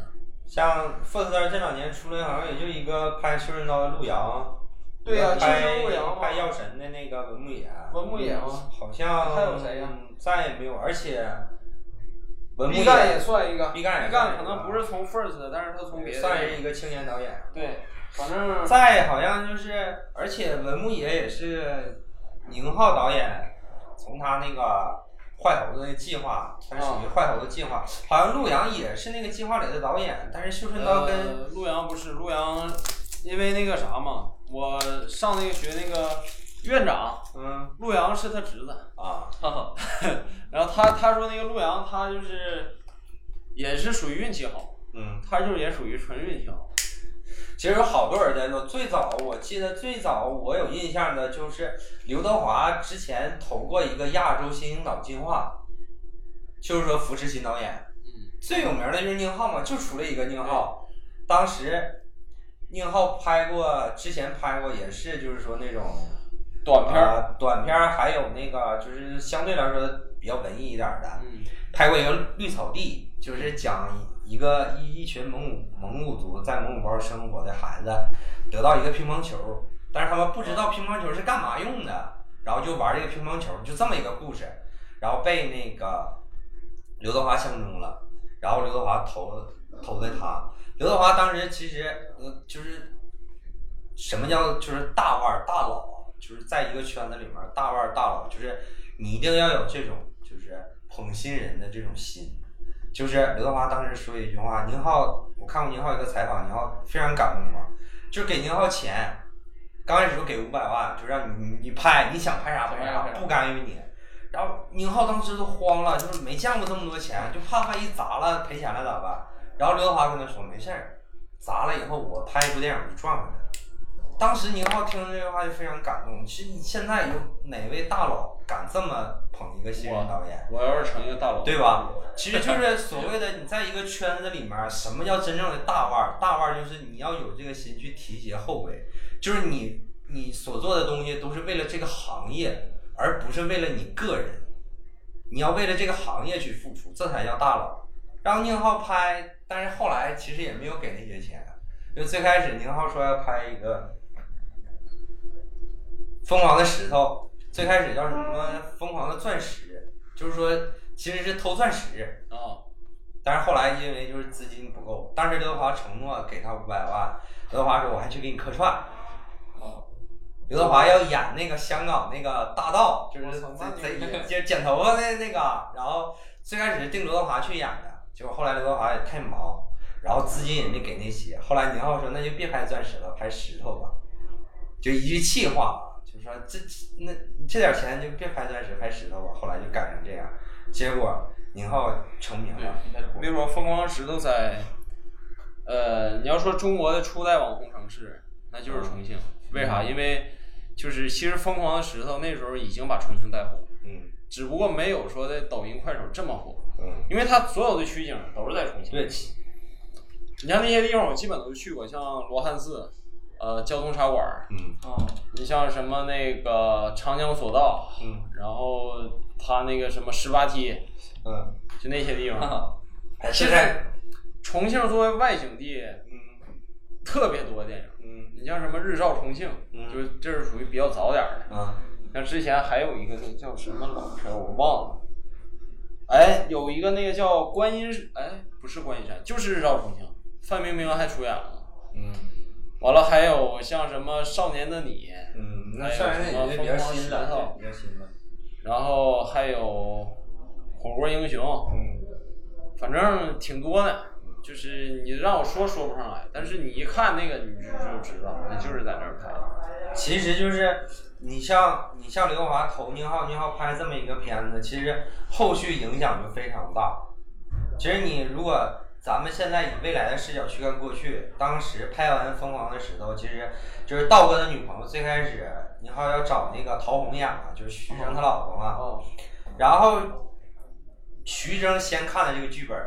像富士登这两年出来好像也就一个拍《修真刀》的陆阳，
对呀
拍药神的那个文牧野，
文牧野吗？
好像
还有谁呀
嗯再也没有，而且文牧
毕赣也
野
算一个，
毕赣也
毕赣可能不是从 FIRST 的，但是他从别的
算是一个青年导演。
对，反正
再好像就是，而且文牧野也是宁浩导演从他那个坏猴子那计划，他是属于坏猴子计划，好像陆阳也是那个计划里的导演，但是修真刀跟、
呃陆阳不是陆阳，因为那个啥嘛，我上那个学那个院长，
嗯
陆阳是他侄子，
啊
哈哈，
然后他他说那个陆阳他就是也是属于运气好，
嗯。
他就是也属于纯运气好。
其实有好多人在说，最早我记得最早我有印象的就是刘德华之前投过一个亚洲新星导计划，就是说扶持新导演。
嗯，
最有名的就是宁浩嘛，就出了一个宁浩。当时宁浩拍过，之前拍过也是就是说那种
短片
短片儿，还有那个就是相对来说比较文艺一点儿的，
嗯
拍过一个《绿草地》，就是讲一个一一群蒙古蒙古族在蒙古包生活的孩子得到一个乒乓球，但是他们不知道乒乓球是干嘛用的，然后就玩这个乒乓球，就这么一个故事，然后被那个刘德华相中了，然后刘德华投投的他，刘德华当时其实呃就是什么叫就是大腕大佬，就是在一个圈子里面大腕大佬，就是你一定要有这种就是捧新人的这种心。就是刘德华当时说一句话，宁浩，我看过宁浩一个采访，宁浩非常感动嘛，就是给宁浩钱，刚开始就给五百万，就让你你你拍，你想拍啥拍啥，不干预你。然后宁浩当时都慌了，就是没见过这么多钱，就怕万一砸了赔钱了咋办？然后刘德华跟他说没事儿，砸了以后我拍一部电影就赚回来了。当时宁浩听了这句话就非常感动。其实你现在有哪位大佬敢这么捧一个新人导演？
我要是成一个大佬，
对吧？其实就是所谓的你在一个圈子里面，什么叫真正的大腕儿？大腕儿就是你要有这个心去提携后辈，就是你你所做的东西都是为了这个行业，而不是为了你个人。你要为了这个行业去付出，这才叫大佬。让宁浩拍，但是后来其实也没有给那些钱。就最开始宁浩说要拍一个《疯狂的石头》，最开始叫什么《疯狂的钻石》，就是说其实是偷钻石。
啊，
但是后来因为就是资金不够，当时刘德华承诺给他五百万，刘德华说我还去给你客串。刘德华要演那个香港那个大盗，就是贼贼就是剪头发的那个，然后最开始定刘德华去演的，结果后来刘德华也太忙，然后资金也没给那些，后来宁浩说那就别拍钻石了，拍石头吧，就一句气话，就说这那这点钱就别拍钻石，拍石头吧，后来就改成这样，结果宁浩成名了。，
应该是
那会儿疯狂石头在，呃，你要说中国的初代网红城市，那就是重庆。为啥？因为就是其实疯狂的石头那时候已经把重庆带火，
嗯
只不过没有说在抖音、快手这么火，
嗯，
因为它所有的取景都是在重庆。
对，
你像那些地方，我基本都去过，像罗汉寺，呃，交通茶馆儿，
嗯
啊，
你像什么那个长江索道，
嗯
然后他那个什么十八梯，
嗯，
就那些地方。
现在
重庆作为外景地，
嗯
特别多电影。
嗯
你像什么《日照重庆》，
嗯
就是这是属于比较早点儿的。
啊
像之前还有一个那叫什么老片儿，我忘了。哎，有一个那个叫观音，哎，不是观音山，就是《日照重庆》，范冰冰还出演了。
嗯
完了，还有像什么《少年的你》，
嗯，那
还有
上人
什么
也比较新的，比较新的。
然后还有《火锅英雄》，
嗯
反正挺多的。就是你让我说说不上来，但是你一看那个你就就知道，那就是在那儿拍的。
其实就是你像你像刘德华投宁浩，宁浩拍这么一个片子，其实后续影响就非常大。其实你如果咱们现在以未来的视角去看过去，当时拍完《疯狂的石头》，其实就是道哥的女朋友，最开始宁浩要找那个陶虹演嘛，就是徐峥他老婆嘛。
哦，
然后徐峥先看了这个剧本，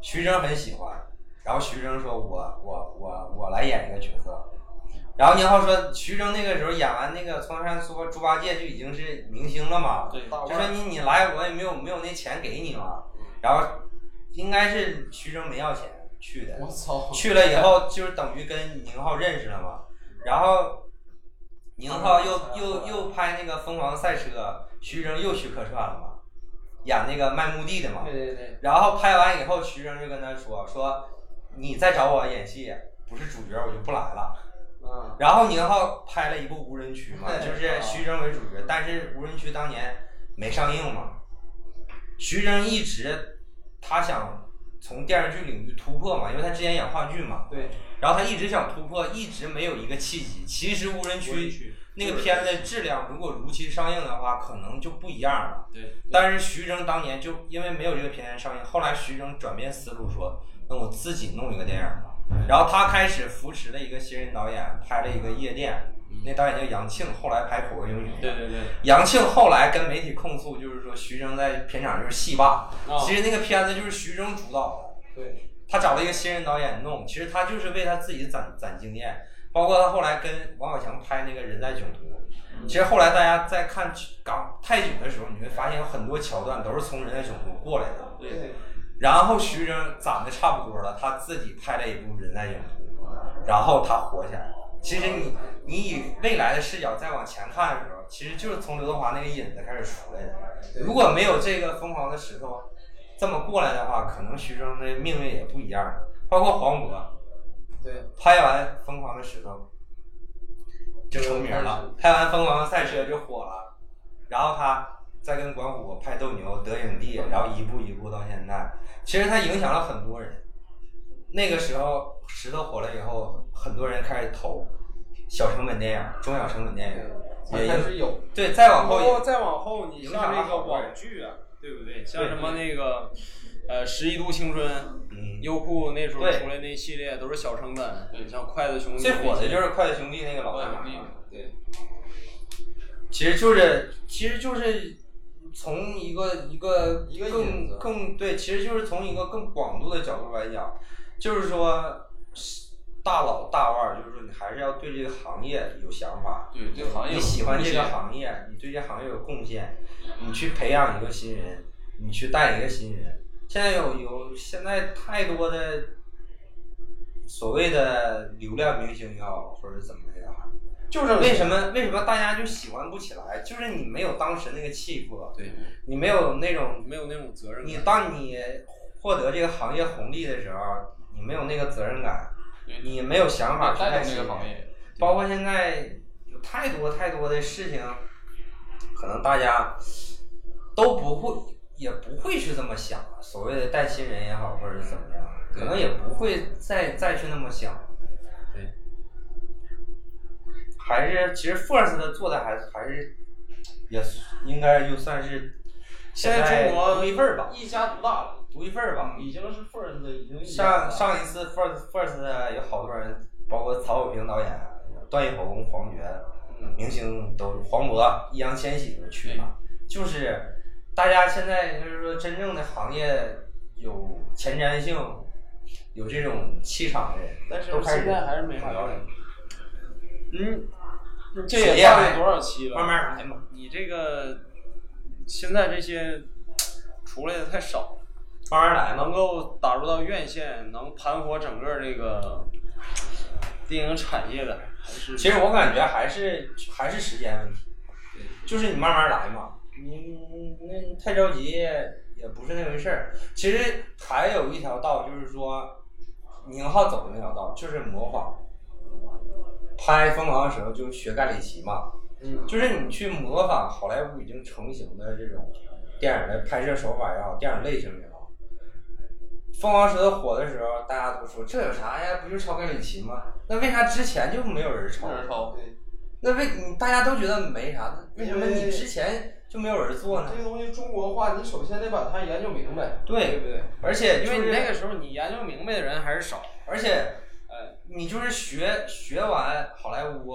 徐峥很喜欢，然后徐峥说我我我我来演这个角色，然后宁浩说徐峥那个时候演完那个《苍山猪猪八戒》就已经是明星了嘛，就说你你来我也没有没有那钱给你嘛，然后应该是徐峥没要钱去的，
我操，
去了以后就是等于跟宁浩认识了嘛，然后宁浩又又又拍那个《疯狂赛车》，徐峥又去客串了嘛，演那个卖墓地的嘛
对，对对，
然后拍完以后，徐峥就跟他说说你再找我演戏，不是主角我就不来了。
嗯，
然后宁浩拍了一部《无人区》嘛，<laughs> 就是徐峥为主角，但是《无人区》当年没上映嘛。徐峥一直他想从电视剧领域突破嘛，因为他之前演话剧嘛，
对，
然后他一直想突破，一直没有一个契机。其实《无人区》那个片子质量如果如期上映的话，可能就不一样了。
对，
但是徐峥当年就因为没有这个片子上映，后来徐峥转变思路说，那我自己弄一个电影吧。然后他开始扶持了一个新人导演，拍了一个《夜店》，那导演叫杨庆，后来拍《口味英雄》。
对对对，
杨庆后来跟媒体控诉，就是说徐峥在片场就是戏霸。
啊
其实那个片子就是徐峥主导的。
对，
他找了一个新人导演弄，其实他就是为他自己攒攒经验，包括他后来跟王宝强拍那个人在囧途。其实后来大家在看港泰囧的时候，你会发现有很多桥段都是从人在囧途过来的。
对对，
然后徐峥攒的差不多了，他自己拍了一部《人在囧途》，然后他火起来了。其实你你以未来的视角再往前看的时候，其实就是从刘德华那个影子开始出来的。如果没有这个疯狂的石头这么过来的话，可能徐峥的命运也不一样。包括黄渤
对，
拍完《疯狂的石头》就成名了，拍完《疯狂的赛车》就火了，然后他再跟管虎拍《斗牛》得影帝，然后一步一步到现在，其实他影响了很多人。那个时候石头火了以后，很多人开始投小成本电影、中小成本电影，也
开始有，
对，再往后
包括再往后，你像那个网剧啊，对不对？像什么那个呃《十一度青春》，
嗯，
优酷那时候出来那系列都是小成本，对像筷子兄弟
最火的就是筷子兄弟那个老大
兄弟
对，
其实就是，其实就是从一个一个
一个
更更对，其实就是从一个更广度的角度来讲，就是说大佬大腕儿，就是说你还是要对这个行业有想法，
对这个行业
你喜欢这个行业，你对这行业有贡献，你去培养一个新人，你去带一个新人。现在有有现在太多的所谓的流量明星也好，或者怎么也好，就是为什么为什么大家就喜欢不起来？就是你没有当时那个气魄，
对，
你没有那种
没有那种责任
你。当你获得这个行业红利的时候，你没有那个责任感，你没有想法去
带
带新人
动这个行。业，
包括现在有太多太多的事情，可能大家都不会，也不会去这么想。所谓的带新人也好，或者是怎么样，可能也不会再再去那么想。
对，
还是其实 First 的做的还是还是也应该就算是
现在中国
独一份儿吧，
一家独大了，
独一份儿吧。
已经是 first 的，已经
上上一次 First First 有好多人，包括曹保平导演、段奕宏、黄觉，明星都黄渤、易烊千玺都去了。就是大家现在就是说，真正的行业有前瞻性、有这种气场的人，
但是现在还是没。嗯，这也办了多少期了？
慢慢来嘛。
你这个现在这些出来的太少，
慢慢来。
能够打入到院线，能盘活整个这个电影产业的，还是
其实我感觉还是还是时间问题，就是你慢慢来嘛，你那你太着急也不是那回事儿。其实还有一条道，就是说宁浩走的那条道就是模仿，拍《疯狂的时候就学盖里奇嘛，
嗯，
就是你去模仿好莱坞已经成型的这种电影的拍摄手法也好，电影类型也好。疯狂石头火的时候，大家都说这有啥呀？不就是抄盖里奇吗？那为啥之前就没有人抄？
人抄
对，
那为你大家都觉得没啥，那为什么你之前就没有人做呢
这？个东西中国化，你首先得把它研究明白，
对
对不对？
而且
因为你那个时候你研究明白的人还是少。
而且
呃，
你就是学学完好莱坞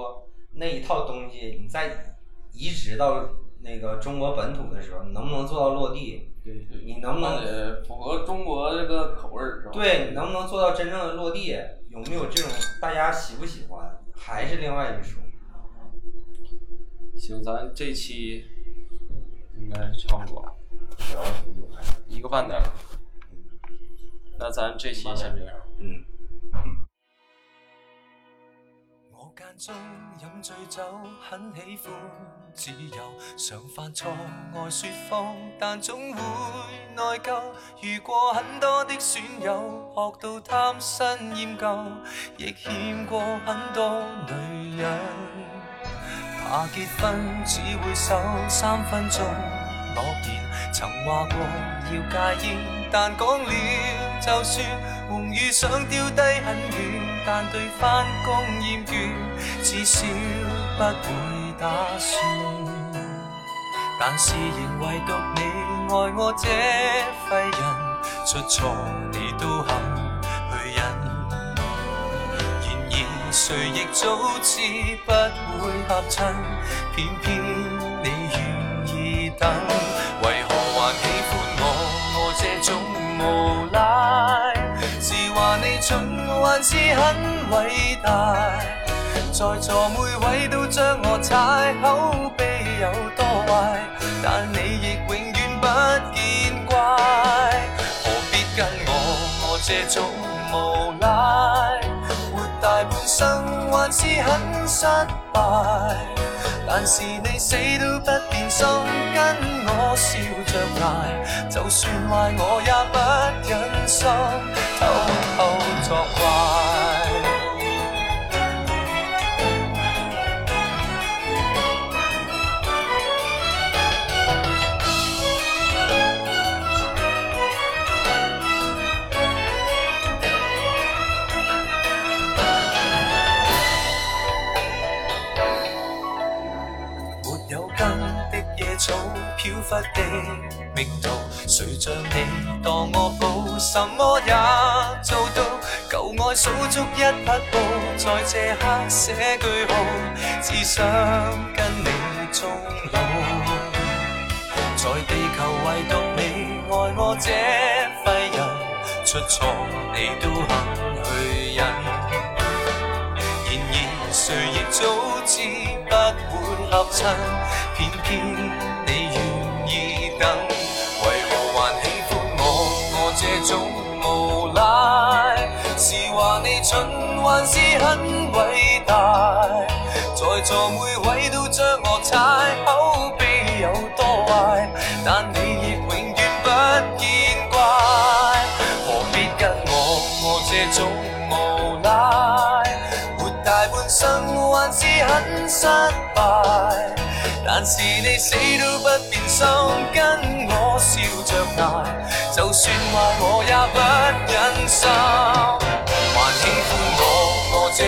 那一套东西，你再移植到那个中国本土的时候，你能不能做到落地？
对对，
你能不能
得符合中国这个口味儿是吧？
对，你能不能做到真正的落地？有没有这种大家喜不喜欢，还是另外一说。
行，咱这期应该差不多聊了挺久，一个半点了。那咱这期先这样。
嗯。
我间中饮醉酒，很喜歡自由，常犯錯愛說謊，但總會內疚。遇過很多的損友，學到貪新厭舊，亦欠過很多女人。怕結婚只會守三分鐘諾言，曾話過要戒煙，但講了就算，梦遇想丟低很遠，但對返工厭倦，至少不會打算。但是仍唯獨你愛我這廢人，出錯你都肯去忍。然而誰亦早知不會合衬，偏偏你願意等，為何還喜欢我？我這種無賴，是話你蠢還是很偉大？在座每位都將我踩，口碑有多壞，但你亦永遠不見怪。何必跟我？我這種無賴。活大半生還是很失敗，但是你死都不變心，跟我笑着捱，就算壞我也不忍心偷偷作怪。忽的命途，誰像你當我寶，什麼也做到。舊愛數足一匹布，在這刻寫句號，只想跟你終老。在地球唯獨你愛我這廢人，出錯你都肯去忍。然而誰亦早知不會合衬，偏偏話你蠢還是很偉大？在座每位都將我踩，口碑有多壞，但你亦永遠不見怪。何必跟我？我這種無賴。活大半生還是很失敗，但是你死都不變心，跟我笑着捱，就算壞我也不忍心。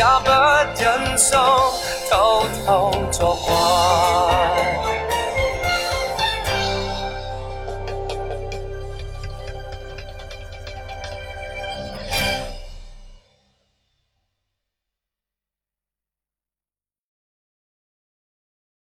也不忍心偷偷作怪。